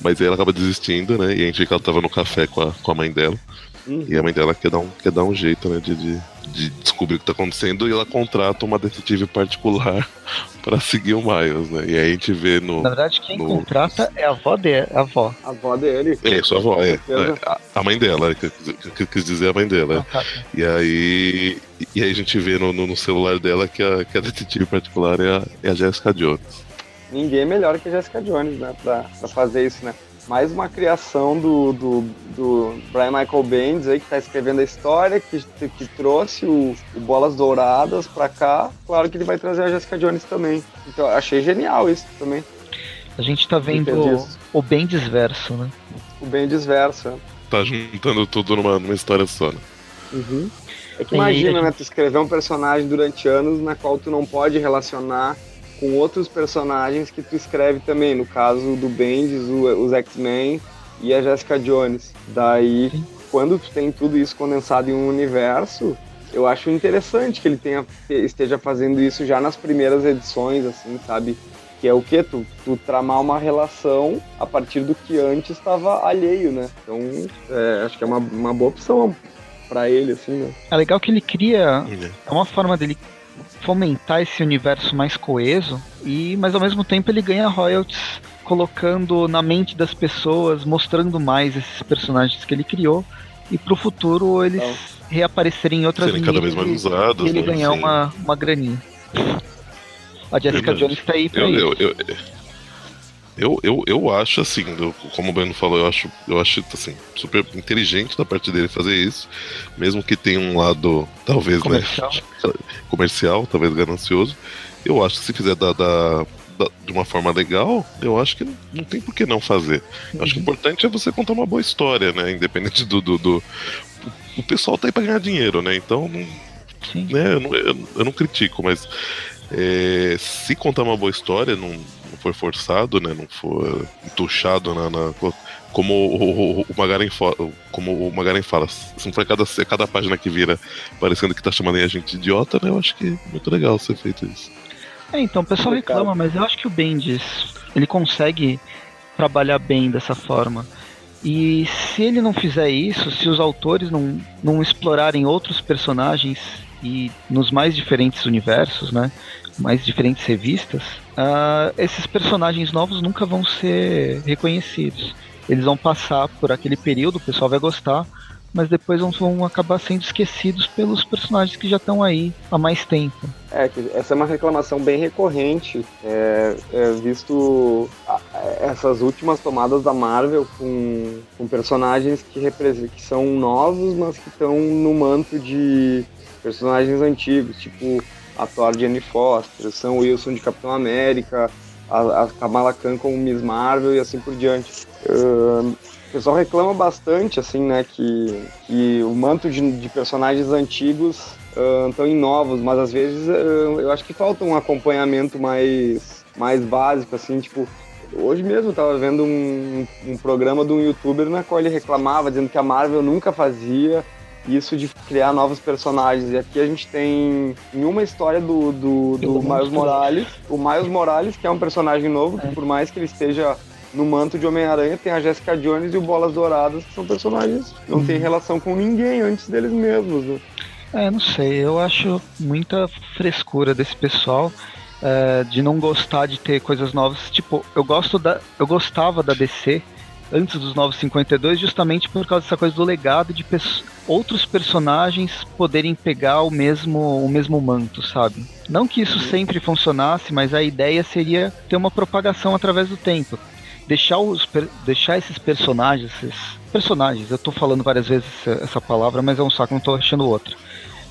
Mas aí ela acaba desistindo, né? E a gente vê que ela tava no café com a, com a mãe dela. Uhum. E a mãe dela quer dar um, quer dar um jeito, né? De, de, de descobrir o que tá acontecendo e ela contrata uma detetive particular para seguir o Miles, né? E aí a gente vê no. Na verdade, quem no... contrata é a avó dele. A avó. A avó dele. É, sua avó, é. é a, mãe dela, que, que, quis dizer a mãe dela. Ah, tá. E aí. E aí a gente vê no, no, celular dela que a, que a detetive particular é a, é a Jessica Jones. Ninguém é melhor que a Jessica Jones, né? Pra, pra fazer isso, né? Mais uma criação do, do, do Brian Michael Bendis aí, que está escrevendo a história, que, que trouxe o, o Bolas Douradas para cá. Claro que ele vai trazer a Jessica Jones também. Então achei genial isso também. A gente está vendo o, o Bendis verso, né? O Bendis verso. É. Tá juntando tudo numa, numa história só, né? Uhum. É que imagina, né? Tu escrever um personagem durante anos na qual tu não pode relacionar com outros personagens que tu escreve também, no caso do Bendis, os X-Men e a Jessica Jones. Daí, quando tu tem tudo isso condensado em um universo, eu acho interessante que ele tenha, esteja fazendo isso já nas primeiras edições, assim, sabe? Que é o que? Tu, tu tramar uma relação a partir do que antes estava alheio, né? Então, é, acho que é uma, uma boa opção para ele, assim, né? É legal que ele cria. É uma forma dele fomentar esse universo mais coeso, e mas ao mesmo tempo ele ganha royalties colocando na mente das pessoas, mostrando mais esses personagens que ele criou, e pro futuro eles então, reaparecerem em outras Serem cada vez mais usados. E ele né? ganhar uma, uma graninha. A Jessica Jones tá aí pra eu, eu, eu, eu, eu, eu acho assim, como o Breno falou, eu acho, eu acho assim, super inteligente da parte dele fazer isso, mesmo que tenha um lado, talvez, né, comercial, né, comercial talvez ganancioso. Eu acho que se fizer da, da, da, de uma forma legal, eu acho que não, não tem por que não fazer. Uhum. Acho que o uhum. importante é você contar uma boa história, né, independente do, do, do o pessoal tá aí pra ganhar dinheiro, né? Então, né, eu, não, eu, eu não critico, mas é, se contar uma boa história, não, não for forçado, né? Não for entuchado na, na como o, o, o Magaren como o Magaren fala, se não for cada, cada página que vira parecendo que tá chamando a gente de idiota, né? Eu acho que é muito legal ser feito isso. É, então, o pessoal reclama, mas eu acho que o Bendis, ele consegue trabalhar bem dessa forma. E se ele não fizer isso, se os autores não, não explorarem outros personagens e nos mais diferentes universos, né, mais diferentes revistas, uh, esses personagens novos nunca vão ser reconhecidos. Eles vão passar por aquele período, o pessoal vai gostar, mas depois vão acabar sendo esquecidos pelos personagens que já estão aí há mais tempo. É, essa é uma reclamação bem recorrente, é, é, visto a, essas últimas tomadas da Marvel com, com personagens que, que são novos, mas que estão no manto de personagens antigos, tipo a Thor de Annie Foster, Sam Wilson de Capitão América, a, a Kamala Khan como Miss Marvel e assim por diante. Uh, o pessoal reclama bastante, assim, né, que, que o manto de, de personagens antigos estão uh, em novos, mas às vezes uh, eu acho que falta um acompanhamento mais, mais básico, assim, tipo, hoje mesmo eu tava vendo um, um programa de um youtuber na qual ele reclamava, dizendo que a Marvel nunca fazia isso de criar novos personagens. E aqui a gente tem em uma história do, do, do Miles Morales, o Miles Morales, que é um personagem novo, que é. por mais que ele esteja no manto de Homem-Aranha tem a Jessica Jones e o Bolas Douradas, que são personagens que não uhum. têm relação com ninguém antes deles mesmos. Né? É, não sei, eu acho muita frescura desse pessoal. É, de não gostar de ter coisas novas. Tipo, eu gosto da. Eu gostava da DC antes dos Novos 52, justamente por causa dessa coisa do legado de outros personagens poderem pegar o mesmo, o mesmo manto, sabe? Não que isso sempre funcionasse, mas a ideia seria ter uma propagação através do tempo deixar, os, deixar esses personagens, esses personagens, eu tô falando várias vezes essa palavra, mas é um saco, não tô achando outra.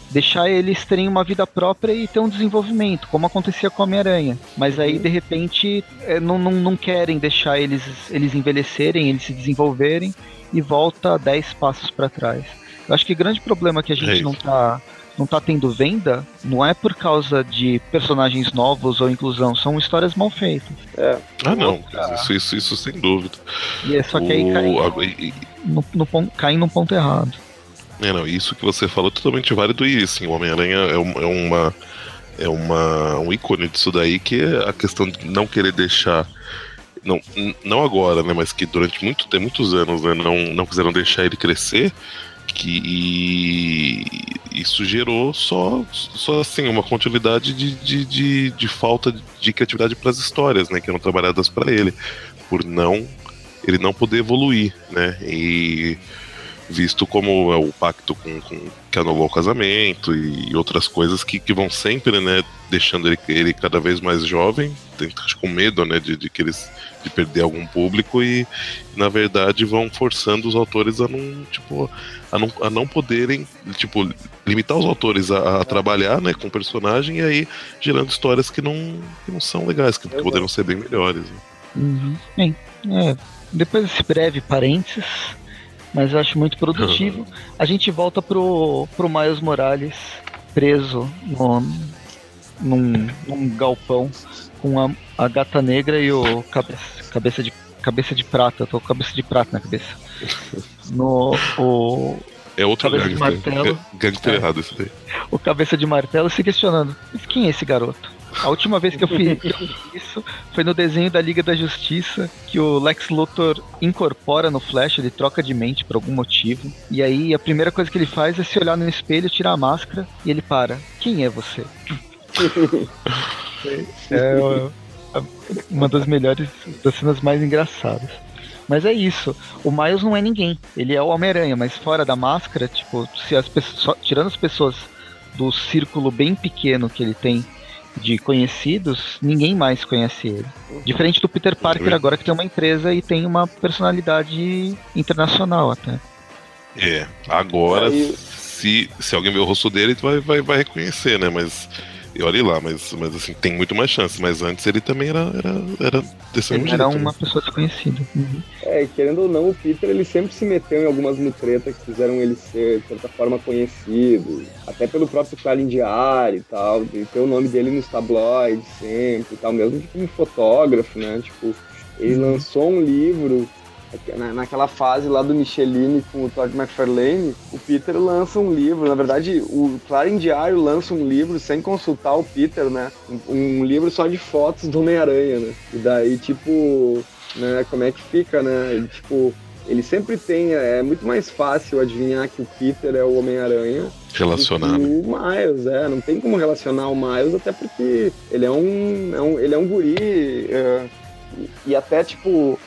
Deixar eles terem uma vida própria e ter um desenvolvimento, como acontecia com a Homem-Aranha. Mas aí, de repente, é, não, não, não querem deixar eles, eles envelhecerem, eles se desenvolverem e volta 10 passos para trás. Eu acho que o grande problema que a gente é não tá não tá tendo venda, não é por causa de personagens novos ou inclusão, são histórias mal feitas. É. Ah, não, isso, isso, isso, sem dúvida. E é só que aí cai, no, no, no, cai num ponto errado. É, não, isso que você falou é totalmente válido e assim, o Homem-Aranha é, é uma é uma, um ícone disso daí que é a questão de não querer deixar não, não agora, né, mas que durante muito, muitos anos né, não, não quiseram deixar ele crescer que e isso gerou só, só assim uma continuidade de, de, de, de falta de criatividade para as histórias, né, que eram trabalhadas para ele, por não ele não poder evoluir, né, e visto como é o pacto com, com que anulou o casamento e outras coisas que, que vão sempre, né, deixando ele, ele cada vez mais jovem, com medo, né, de, de que eles de perder algum público e na verdade vão forçando os autores a não, tipo, a não, a não poderem, tipo, limitar os autores a, a trabalhar, né, com o personagem e aí gerando histórias que não, que não são legais, que, que poderiam ser bem melhores. Né? Uhum. Bem, é, depois desse breve parênteses, mas eu acho muito produtivo. A gente volta pro, pro Miles Morales preso no, num, num galpão com a, a gata negra e o cabeça, cabeça de cabeça de prata, eu tô com cabeça de prata na cabeça. No, o, É outro Cabeça de gangster. martelo. Ga- Gangster É. errado esse daí. o cabeça de martelo se questionando: "Mas quem é esse garoto? A última vez que eu fiz isso foi no desenho da Liga da Justiça, que o Lex Luthor incorpora no Flash, ele troca de mente por algum motivo. E aí a primeira coisa que ele faz é se olhar no espelho, tirar a máscara e ele para. Quem é você? É ó, a- uma das melhores, das cenas mais engraçadas. Mas é isso. O Miles não é ninguém. Ele é o Homem-Aranha, mas fora da máscara, tipo, se as pessoas, tirando as pessoas do círculo bem pequeno que ele tem de conhecidos, ninguém mais conhece ele. Diferente do Peter Parker verdade. agora que tem uma empresa e tem uma personalidade internacional até. É, agora, Aí- se, se alguém ver o rosto dele, vai, vai, vai reconhecer, né? Mas. E olhe lá, mas, mas assim, tem muito mais chance. Mas antes ele também era, era, era desse mesmo Ele era jeito, uma né? pessoa desconhecida. Uhum. É, querendo ou não, o Peter ele sempre se meteu em algumas mutretas que fizeram ele ser, de certa forma, conhecido. Até pelo próprio Clarim Diário e tal, de ter o nome dele nos tabloides sempre e tal, mesmo como fotógrafo, né? Tipo, ele lançou um livro naquela fase lá do Michelini com o Todd McFarlane, o Peter lança um livro. Na verdade, o Clarim Diário lança um livro sem consultar o Peter, né? Um, um livro só de fotos do Homem-Aranha, né? E daí, tipo, né, como é que fica, né? Ele, tipo, ele sempre tem. É muito mais fácil adivinhar que o Peter é o Homem-Aranha Relacionado. o Miles, é, não tem como relacionar o Miles, até porque ele é um, é um- ele é um guri, é, e até, tipo,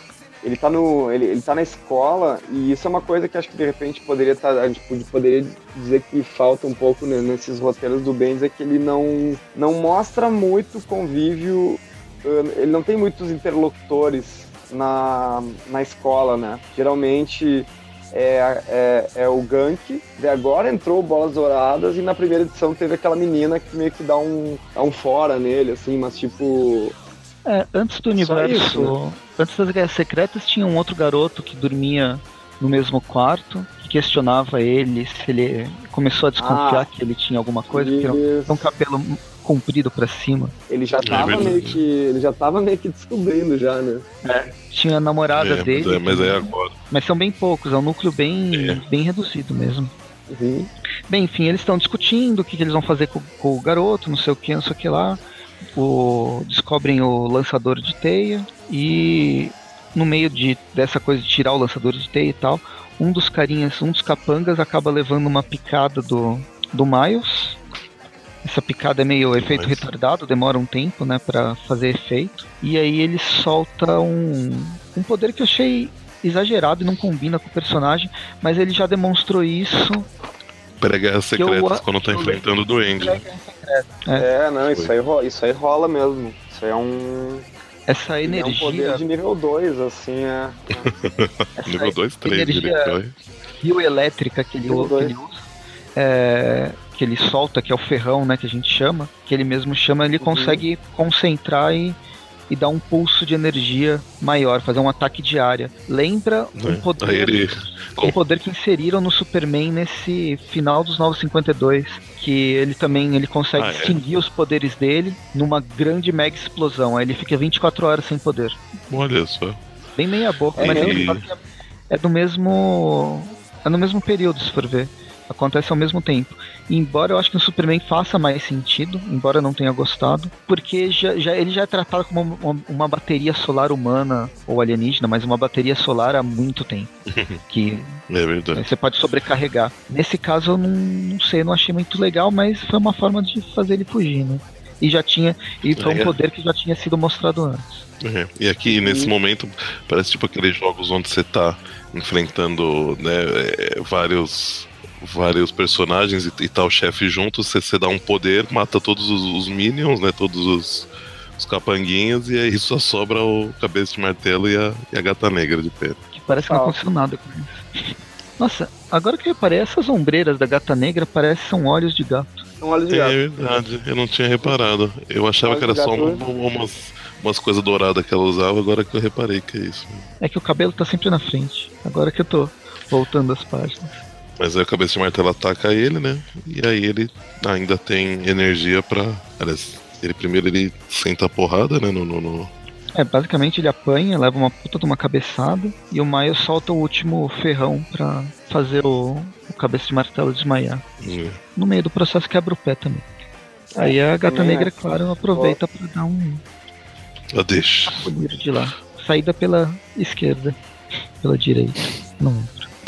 ele tá, no, ele, ele tá na escola, e isso é uma coisa que acho que de repente poderia estar, a gente pod- poderia dizer que falta um pouco né, nesses roteiros do Bendis, é que ele não, não mostra muito convívio, eh, ele não tem muitos interlocutores na, na escola, né? Geralmente é, é, é o Gank, e agora entrou Bolas Douradas e na primeira edição teve aquela menina que meio que dá um, dá um fora nele, assim, mas tipo. É, antes do Só universo. isso, né? Antes das Guerras Secretas tinha um outro garoto que dormia no mesmo quarto, que questionava ele se ele começou a desconfiar Ah. que ele tinha alguma coisa, porque ele, tinha um cabelo comprido pra cima. ele já tava verdade. meio que. Ele já tava meio que descobrindo já, né? Tinha a namorada É, mas, dele, é, mas é agora. mas são bem poucos, é um núcleo bem, É. bem reduzido mesmo. Uhum. Bem, enfim, eles estão discutindo o que, que eles vão fazer com, com o garoto, não sei o que, não sei o que lá. O, descobrem o lançador de teia e no meio de, dessa coisa de tirar o lançador de teia e tal, um dos carinhas, um dos capangas acaba levando uma picada do, do Miles. Essa picada é meio efeito Mas- retardado, demora um tempo, né, para fazer efeito. E aí ele solta um, um poder que eu achei exagerado e não combina com o personagem, mas ele já demonstrou isso Pré-guerras Que eu- secretas quando tá enfrentando o Duende. É, não, isso aí, ro- isso aí rola mesmo. Isso aí é um. essa É um energia, poder de nível 2, assim, é. essa Nível 2, 3, energia- diretor. rio elétrica que ele, que ele usa, é, que ele solta, que é o ferrão, né, que a gente chama, que ele mesmo chama, ele Uhum. consegue concentrar e, e dar um pulso de energia maior, fazer um ataque de área. Lembra um né? poder, ele. um poder que inseriram no Superman nesse final dos Novos 52, que ele também ele consegue Ah, é? extinguir os poderes dele numa grande mega explosão. Aí ele fica 24 horas sem poder. Olha só. Bem meia boca, É mas ele é- é do mesmo. É no mesmo período, se for ver. Acontece ao mesmo tempo. E embora eu acho que o Superman faça mais sentido, embora eu não tenha gostado, porque já, já- ele já é tratado como uma, uma bateria solar humana ou alienígena, mas uma bateria solar há muito tempo. que É verdade. você pode sobrecarregar. Nesse caso eu não, não sei, não achei muito legal, mas foi uma forma de fazer ele fugir, né? E já tinha. E foi um É. poder que já tinha sido mostrado antes. É. E aqui, nesse momento, parece tipo aqueles jogos onde você tá enfrentando né, é, vários vários personagens e, e tá o chefe junto, você, dá um poder, mata todos os, os minions, né? Todos os, os capanguinhos, e aí só sobra o cabeça de martelo e a, e a gata negra de pé. Que parece que não aconteceu nada com isso. Nossa, agora que eu reparei, essas ombreiras da gata negra parecem são olhos de gato. São olhos de É gato. verdade, eu não tinha reparado. Eu achava que era só gato. uma- umas, umas coisas douradas que ela usava, agora que eu reparei que é isso. É que o cabelo tá sempre na frente. Agora que eu tô voltando as páginas. Mas aí a cabeça de martelo ataca ele, né? E aí ele ainda tem energia pra. Aliás, ele primeiro ele senta a porrada, né? No, no, no- É, basicamente ele apanha, leva uma puta de uma cabeçada e o Miles solta o último ferrão pra fazer o, o cabeça de martelo desmaiar. É. No meio do processo quebra o pé também. Aí a gata negra, é. claro, aproveita pra dar um Ah, deixa. pulir de lá. Saída pela esquerda, pela direita. Não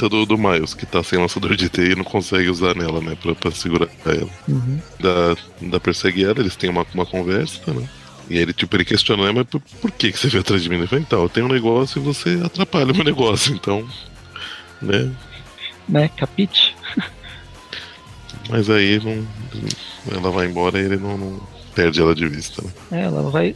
do, do Miles, que tá sem lançador de TI e não consegue usar nela, né? Pra, pra segurar ela. Uhum. Da, da persegue ela, eles têm uma, uma conversa, né? E aí ele, tipo, ele questiona, "Ah, mas por, por que, que você veio atrás de mim? Ele fala, então, eu tenho um negócio e você atrapalha o meu negócio, então. Né? Né, capite? Mas aí não, ela vai embora e ele não, não perde ela de vista, né? É, ela vai.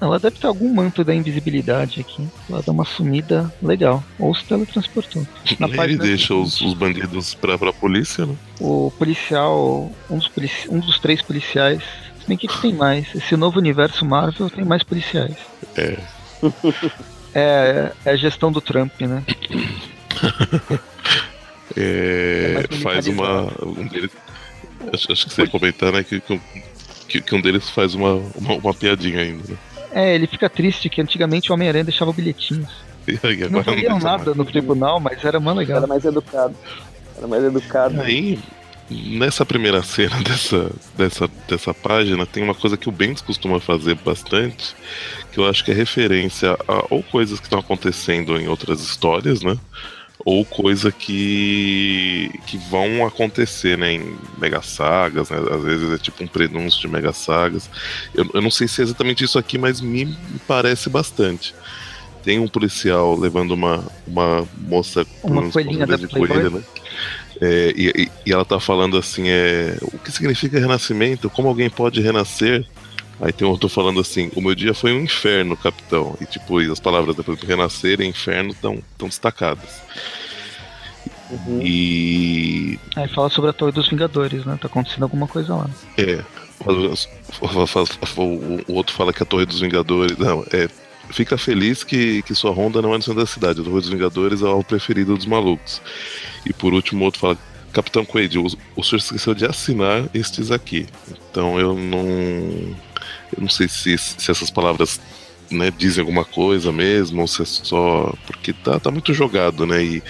Ela deve ter algum manto da invisibilidade aqui. Ela dá uma sumida legal. Ou se teletransportou. Na ele página deixa os, os bandidos pra, pra polícia, né? O policial. Um dos, polici- um dos três policiais. Se bem que tem mais. Esse novo universo Marvel tem mais policiais. É. É, é a gestão do Trump, né? É, É faz uma. Um deles, acho, acho que você ia comentar, né? Que, um- que, que um deles faz uma, uma, uma piadinha ainda, né? É, ele fica triste que antigamente o Homem-Aranha deixava bilhetinhos. E Não deixa nada no tribunal, mas era mó legal. Era mais educado. Era mais educado. Aí, nessa primeira cena dessa, dessa, dessa página, tem uma coisa que o Bendis costuma fazer bastante, que eu acho que é referência a ou coisas que estão acontecendo em outras histórias, né? Ou coisa que, que vão acontecer né, em mega sagas, né? Às vezes é tipo um prenúncio de mega sagas. Eu, eu não sei se é exatamente isso aqui, mas me parece bastante. Tem um policial levando uma, uma moça com Uma coelhinha da de coelha, né? É, e, e- e ela tá falando assim, é, o que significa renascimento? Como alguém pode renascer? Aí tem um outro falando assim, o meu dia foi um inferno, capitão. E tipo, as palavras depois do renascer e inferno estão tão destacadas. Uhum. E Aí fala sobre a Torre dos Vingadores, né? Tá acontecendo alguma coisa lá. é, o outro fala que a Torre dos Vingadores. Não, é. Fica feliz que, que sua ronda não é no centro da cidade. A Torre dos Vingadores é o preferido dos malucos. E por último, o outro fala: Capitão Quaid, o, o senhor esqueceu de assinar estes aqui. Então eu não. Eu não sei se, se essas palavras né, dizem alguma coisa mesmo, ou se é só. Porque tá, tá muito jogado, né? E,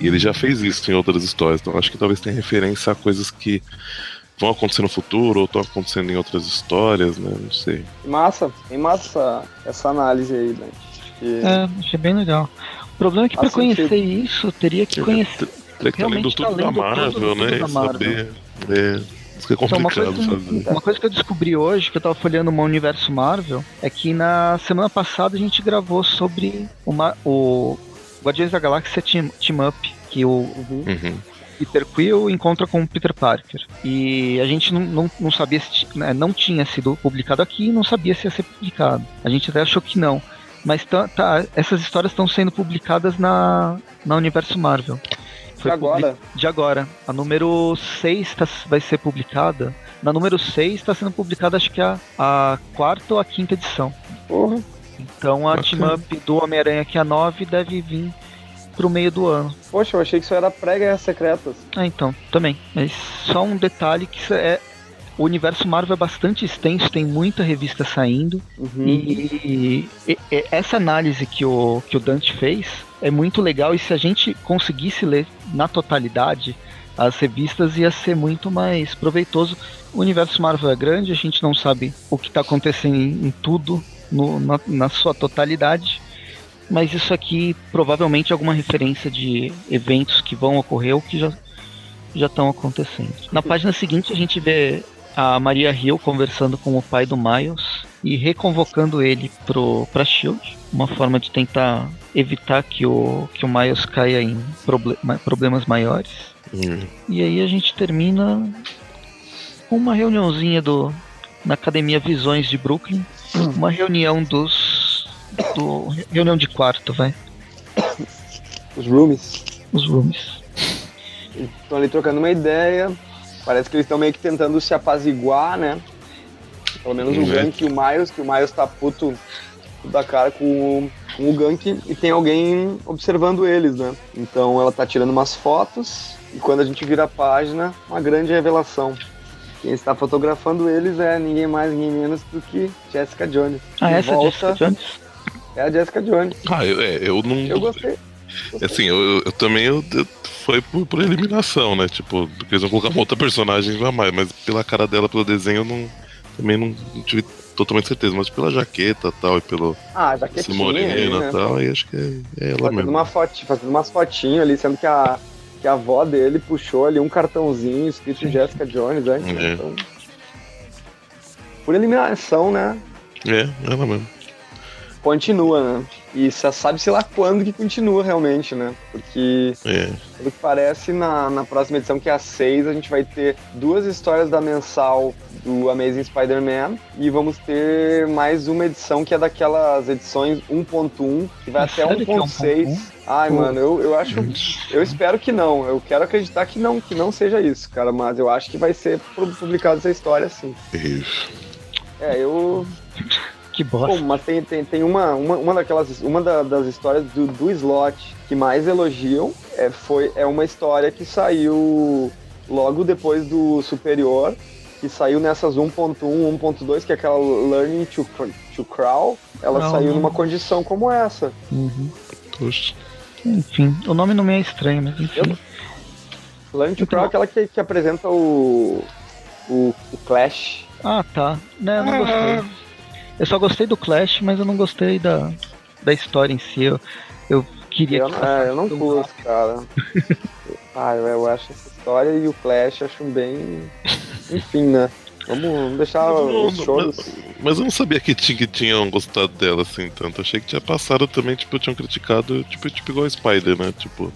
e ele já fez isso em outras histórias. Então acho que talvez tenha referência a coisas que vão acontecer no futuro ou estão acontecendo em outras histórias, né? Não sei. Massa, tem massa essa, análise aí, né? Que- É, achei bem legal. O problema é que sentido. conhecer isso, teria que conhecer. Teria que estar lendo Realmente tá tudo da Marvel, tudo- né? tudo da E Marvel. saber. É, isso é Então, uma, complicado coisa, uma coisa que eu descobri hoje, que eu tava folhando o universo Marvel, é que na semana passada a gente gravou sobre uma, o Guardiões da Galáxia Team, Team Up, que o Uhum. Uhum. Peter Quill encontra com o Peter Parker. E a gente não, não, não sabia se né, não tinha sido publicado aqui e não sabia se ia ser publicado. A gente até achou que não. Mas tá, tá- essas histórias estão sendo publicadas na, na Universo Marvel. De agora, de agora. A número 6 tá- vai ser publicada. Na número 6 está sendo publicada, acho que a, a quarta ou a quinta edição. porra. Então a Bacana. team up do Homem-Aranha, que é a 9, deve vir pro meio do ano. Poxa, eu achei que isso era pré-guerras secretas. Ah, então, também. Mas só um detalhe que isso é. O universo Marvel é bastante extenso, tem muita revista saindo. Uhum. E, e- e essa análise que o, que o Dante fez é muito legal. E se a gente conseguisse ler na totalidade as revistas, ia ser muito mais proveitoso. O universo Marvel é grande, a gente não sabe o que está acontecendo em, em tudo no- na, na sua totalidade. Mas isso aqui provavelmente é alguma referência de eventos que vão ocorrer ou que já já estão acontecendo. Na página seguinte a gente vê a Maria Hill conversando com o pai do Miles e reconvocando ele pro pra Shield, uma forma de tentar evitar que o que o Miles caia em proble- ma- problemas maiores. Hum. E aí a gente termina com uma reuniãozinha do na Academia Visões de Brooklyn, uma reunião dos do reunião de quarto, vai, Os roomies. os rooms. Estão ali trocando uma ideia. Parece que eles estão meio que tentando se apaziguar, né? Pelo menos o Uhum. Gank e o Miles, que o Miles tá puto da cara com o, com o Gank e tem alguém observando eles, né? Então ela tá tirando umas fotos e quando a gente vira a página, uma grande revelação. Quem está fotografando eles é ninguém mais, ninguém menos do que Jessica Jones. Ah, essa é volta, Jessica Jones? É a Jessica Jones. Ah, eu, é, eu não. Eu gostei. Assim, eu, eu- eu também eu, eu foi por, por eliminação, né? Tipo, porque eles vão colocar uma outra personagem a mais, mas pela cara dela, pelo desenho, eu não, também não, não tive totalmente certeza, mas pela jaqueta e tal, e pelo Ah, jaquetinha morena ali, e né? tal, aí acho que é, é ela Fazendo, mesmo. uma fotinha, fazendo umas fotinhas ali, sendo que a, que a avó dele puxou ali um cartãozinho escrito Jessica Jones né? É. Então, por eliminação, né? É, ela mesmo. Continua, né? E você sabe, sei lá, quando que continua realmente, né? Porque, É. pelo que parece, na, na próxima edição, que é a 6, a gente vai ter duas histórias da mensal do Amazing Spider-Man e vamos ter mais uma edição que é daquelas edições 1.1, que vai É até sério que é 1.6. Ai, Pô. mano, eu, eu acho. Eu espero que não. Eu quero acreditar que não, que não seja isso, cara. Mas eu acho que vai ser publicada essa história sim. Isso. É, eu. Que Pô, bosta. mas tem, tem, tem uma, uma, uma daquelas. Uma da- das histórias do, do slot que mais elogiam é, foi, é uma história que saiu logo depois do Superior, que saiu nessas 1.1, 1.2, que é aquela Learning to, to Crawl. Ela Não, saiu não. numa condição como essa. Uhum. Poxa. Enfim, o nome não me é estranho, mas enfim. Learning to Crawl é aquela que, que apresenta o, o, o Clash. Ah, tá. Né, eu não gostei. Eu só gostei do Clash, mas eu não gostei da, da história em si. Eu, eu queria Eu, que é, eu não curto, cara. ah, eu, eu acho essa história e o Clash acho bem. Enfim, né? Vamos, vamos deixar Não, os não, choros. Mas eu não sabia que, tinha, que tinham gostado dela assim tanto. Achei que tinha passado também, tipo, tinham criticado, tipo, tipo igual a Spider, né? Tipo,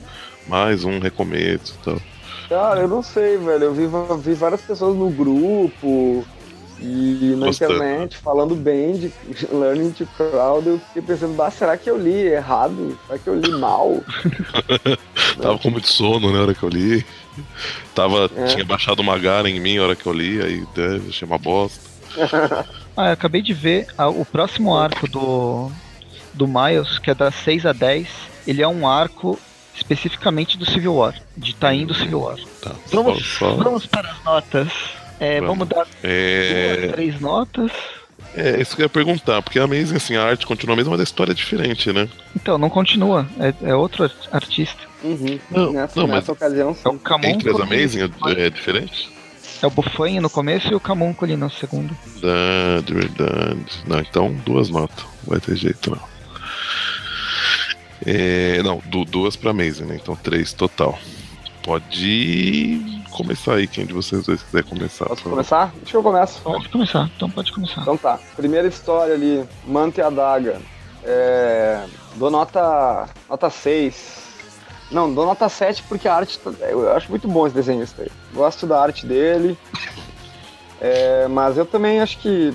mais um recomeço e tal. Cara, eu não sei, velho. Eu vi, vi várias pessoas no grupo e na Gostando. internet falando bem de Learning to Crowd. Eu fiquei pensando, bah, será que eu li errado? Será que eu li mal? Tava com muito sono na hora que eu li. Tava, É. Tinha baixado uma gara em mim na hora que eu li, aí né, achei uma bosta. Ah, eu acabei de ver ah, o próximo arco do, do Miles, que é das 6 a 10, ele é um arco especificamente do Civil War, de Tain do Civil War. Tá, Vamos, só, só- vamos para as notas. É, Vamos. vamos dar É, duas, três notas. é, isso que eu ia perguntar, porque a Amazing, assim, a arte continua a mesma, mas a história é diferente, né? Então, não continua. É, é outro ar- artista. Uhum. Não, nessa, não, nessa ocasião, É o sim. Camon. Entre as Amazing é, é diferente? É o Bufanho no começo e o Camuncoli no segundo. Verdade, verdade. Não, então duas notas. Não vai ter jeito, não. É, não, du- duas pra Amazing, né? Então três total. Pode começar aí, quem de vocês dois quiser começar. Posso começar? Deixa eu começar. Pode começar, então pode começar. Então tá. Primeira história ali, Manta e a Daga. É, dou nota, nota 6. Não, dou nota 7 porque a arte. tá- Eu acho muito bom esse desenhista aí. Gosto da arte dele. É, mas eu também acho que.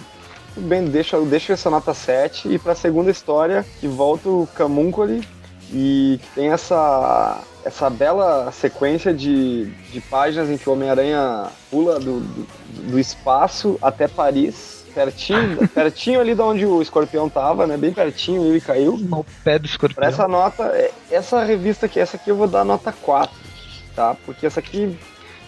Tudo bem, deixa, eu deixo essa nota 7 e pra segunda história, que volta o Camuncoli e que tem essa, essa bela sequência de, de páginas em que o Homem-Aranha pula do, do, do espaço até Paris, pertinho, pertinho ali de onde o escorpião tava, né? Bem pertinho, ele caiu. No pé do escorpião. Pra essa nota, é- essa revista aqui, essa aqui eu vou dar nota 4, tá? Porque essa aqui,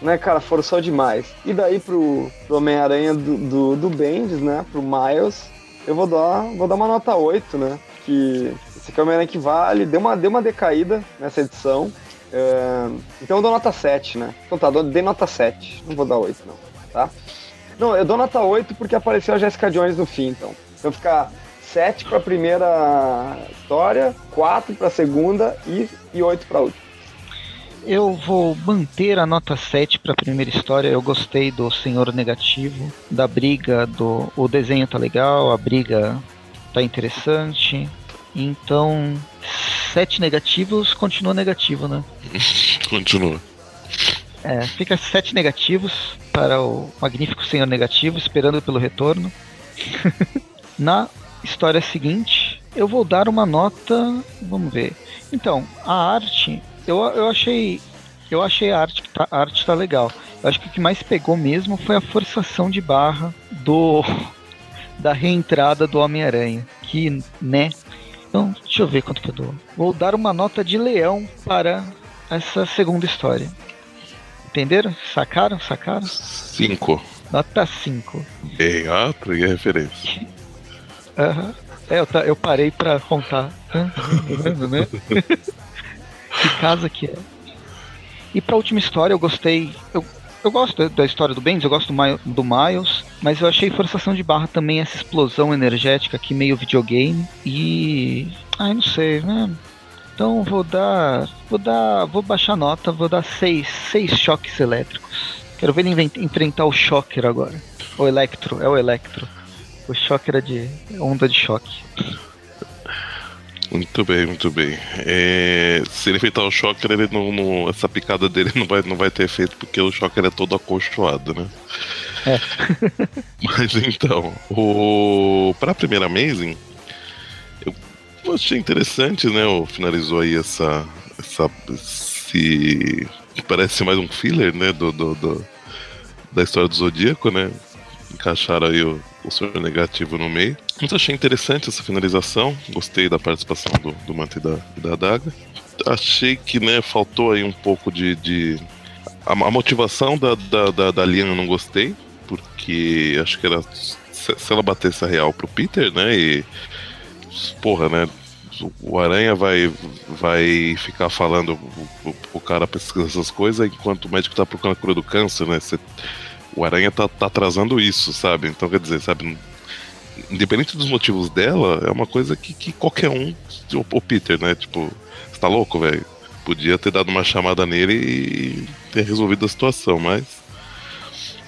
né, cara, forçou demais. E daí pro, pro Homem-Aranha do, do, do Bendis, né, pro Miles, eu vou dar, vou dar uma nota 8, né? Que esse aqui é o Homem-Aranha que vale, deu uma, deu uma decaída nessa edição. É, então eu dou nota 7, né? Então tá, dei nota 7, não vou dar 8 não, tá? Não, eu dou nota 8 porque apareceu a Jessica Jones no fim, então. Então fica 7 pra primeira história, 4 pra segunda e, e 8 pra última. Eu vou manter a nota 7 para a primeira história. Eu gostei do Senhor Negativo, da briga, do o desenho tá legal, a briga tá interessante. Então, sete negativos continua negativo, né? Continua. É, fica sete negativos para o magnífico Senhor Negativo, esperando pelo retorno. Na história seguinte, eu vou dar uma nota. Vamos ver. Então, a arte, eu, eu achei. Eu achei a arte, tá, a arte tá legal. Eu acho que o que mais pegou mesmo foi a forçação de barra do. da reentrada do Homem-Aranha. Que, né? Então, deixa eu ver quanto que eu dou. Vou dar uma nota de leão para essa segunda história. Entenderam? Sacaram? Sacaram? Cinco. Nota 5. Bem, ah, peguei a referência. Aham. É, eu, ta- eu parei pra contar. Tá né? que casa que é? E pra última história eu gostei. Eu, eu gosto da história do Bendis, eu gosto do, Miles, mas eu achei forçação de barra também essa explosão energética aqui, meio videogame. E. Ai, não sei, né? Então vou dar. Vou dar. Vou baixar a nota, vou dar seis, seis choques elétricos. Quero ver ele enfrentar o Shocker agora. O Electro, é o Electro. O Shocker é de onda de choque. Muito bem, muito bem. É, se ele enfrentar o Shocker, ele não, não, essa picada dele não vai, não vai ter efeito porque o Shocker é todo acolchoado, né? É. Mas então, o para a primeira Amazing, eu achei interessante, né? O finalizou aí essa essa esse parece mais um filler, né, do, do, do da história do Zodíaco, né? Encaixaram aí o, o senhor negativo no meio. Mas achei interessante essa finalização. Gostei da participação do, do Manta e da, da Daga. Achei que né, faltou aí um pouco de. de... A, a, motivação da, da, da, da eu não gostei, porque acho que era. Se, se ela batesse a real pro Peter, né? E. Porra, né? o Aranha vai, vai ficar falando o, o cara pesquisar essas coisas enquanto o médico tá procurando a cura do câncer, né? Cê, o Aranha tá, tá atrasando isso, sabe? Então, quer dizer, sabe? Independente dos motivos dela, é uma coisa que, que qualquer um. O, o Peter, né? Tipo, você tá louco, velho? Podia ter dado uma chamada nele e ter resolvido a situação, mas.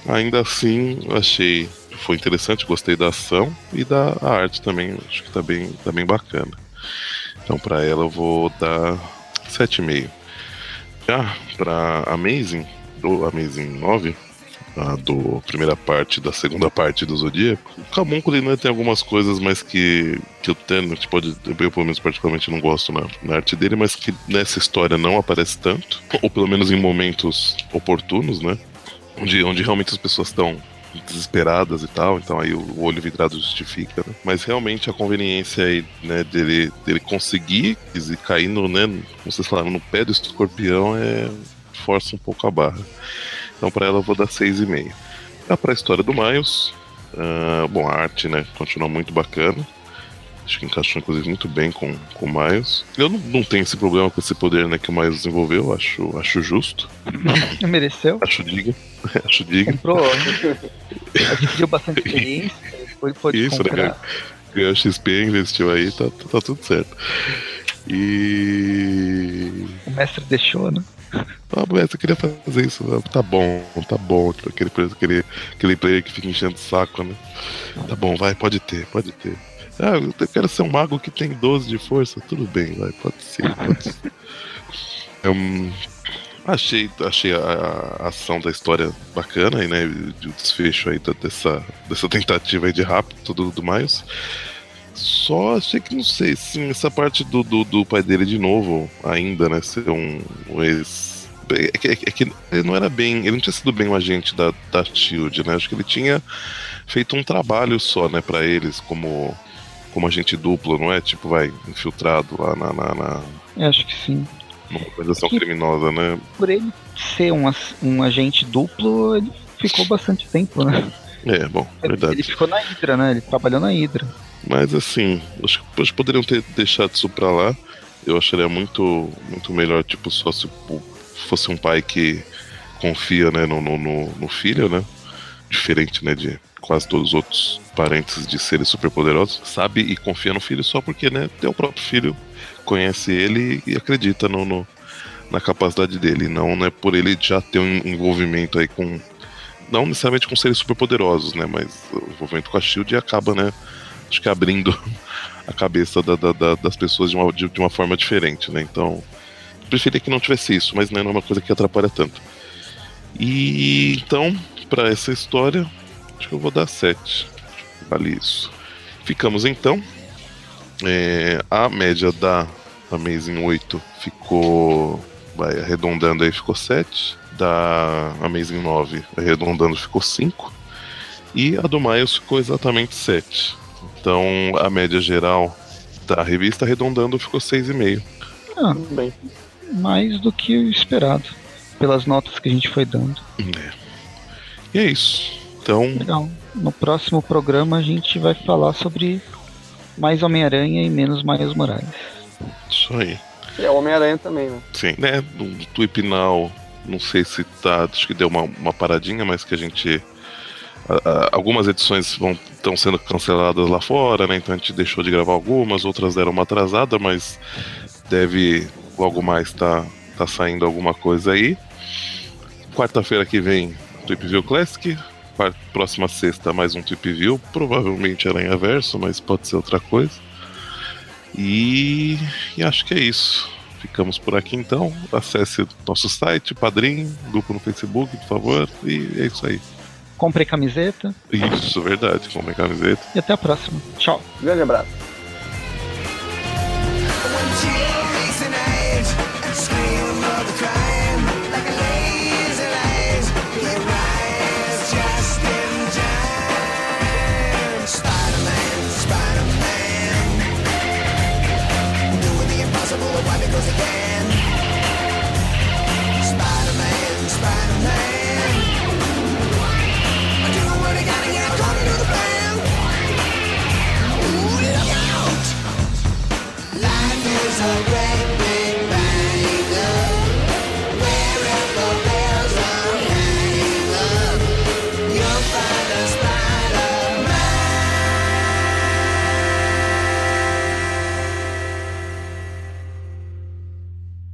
Ainda assim, achei. Foi interessante, gostei da ação e da arte também. Acho que tá bem, tá bem bacana. Então, para ela, eu vou dar 7,5. Já para Amazing, do Amazing 9, a do primeira parte da segunda parte do Zodíaco. O Camúnculo né, tem algumas coisas mais que, que eu tenho, tipo, eu pelo menos particularmente não gosto na, na, arte dele, mas que nessa história não aparece tanto, ou pelo menos em momentos oportunos, né? Onde, onde realmente as pessoas estão desesperadas e tal, então aí o olho vidrado justifica, né? Mas realmente a conveniência aí, né, dele, dele conseguir e cair no, né, como vocês falaram, no pé do escorpião é força um pouco a barra. Então para ela eu vou dar 6,5. Já para a história do Miles, uh, bom, a arte, né, continua muito bacana. Acho que encaixou, inclusive, muito bem com, com o Miles. Eu não, não tenho esse problema com esse poder né, que o Miles desenvolveu, acho, acho justo. Mereceu? Acho digno. acho digno. Comprou, adquiriu bastante experiência, depois pode Isso, né, comprar. né? Ganhou XP, investiu aí, tá, tá, tá tudo certo. E. O mestre deixou, né? Mas eu queria fazer isso. Tá bom, tá bom. Tipo, aquele, aquele, aquele player que fica enchendo o saco, né? Tá bom, vai, pode ter, pode ter. Ah, eu quero ser um mago que tem 12 de força. Tudo bem, vai, pode ser, pode ser. um, achei achei a, a, ação da história bacana, e, né? O desfecho aí dessa, dessa tentativa aí de rápido do, do Miles. Só achei que não sei, sim, essa parte do, do, do pai dele de novo, ainda, né? Ser um, um ex. É que, é que ele não era bem. Ele não tinha sido bem um agente da, da Shield, né? Acho que ele tinha feito um trabalho só, né, para eles, como como agente duplo, não é? Tipo, vai, infiltrado lá na. na, na... Eu acho que sim. Uma organização criminosa, né? Por ele ser um, um agente duplo, ele ficou bastante tempo, né? É, bom, verdade. Ele ficou na Hydra, né? Ele trabalhou na Hydra. Mas assim, acho que eles poderiam ter deixado isso pra lá. Eu acharia muito, muito melhor, tipo, só se fosse um pai que confia né, no, no, no filho, né? Diferente, né, de quase todos os outros parentes de seres superpoderosos, sabe e confia no filho só porque, né, o próprio filho conhece ele e acredita no, no na capacidade dele, não né, por ele já ter um envolvimento aí com não necessariamente com seres superpoderosos, né, mas o envolvimento com a Shield acaba, né, acho que abrindo a cabeça da, da, da, das pessoas de uma, de, de, uma forma diferente, né? Então, preferia que não tivesse isso, mas né, não é uma coisa que atrapalha tanto. E então, para essa história, Acho que eu vou dar 7. Vale isso. Ficamos então. É, a média da Amazing 8 ficou. Vai arredondando aí, ficou 7. Da Amazing 9 arredondando ficou 5. E a do Miles ficou exatamente 7. Então a média geral da revista arredondando ficou 6,5. Ah, bem. Mais do que o esperado. Pelas notas que a gente foi dando. É. E é isso. Então. Legal. No próximo programa a gente vai falar sobre mais Homem-Aranha e menos Miles Morales. Isso aí. E é Homem-Aranha também, né? Sim, né? Do Tweep Now Não sei se tá. Acho que deu uma, uma paradinha, mas que a gente. algumas edições estão sendo canceladas lá fora, né? Então a gente deixou de gravar algumas, outras deram uma atrasada, mas deve logo mais tá, tá saindo alguma coisa aí. Quarta-feira que vem, Trip View Classic. Próxima sexta, mais um Trip View. Provavelmente Aranha Verso, mas pode ser outra coisa. E, e acho que é isso. Ficamos por aqui então. Acesse nosso site, Padrim, grupo no Facebook, por favor. E é isso aí. Compre camiseta. Isso, verdade. Compre camiseta. E até a próxima. Tchau. Grande abraço.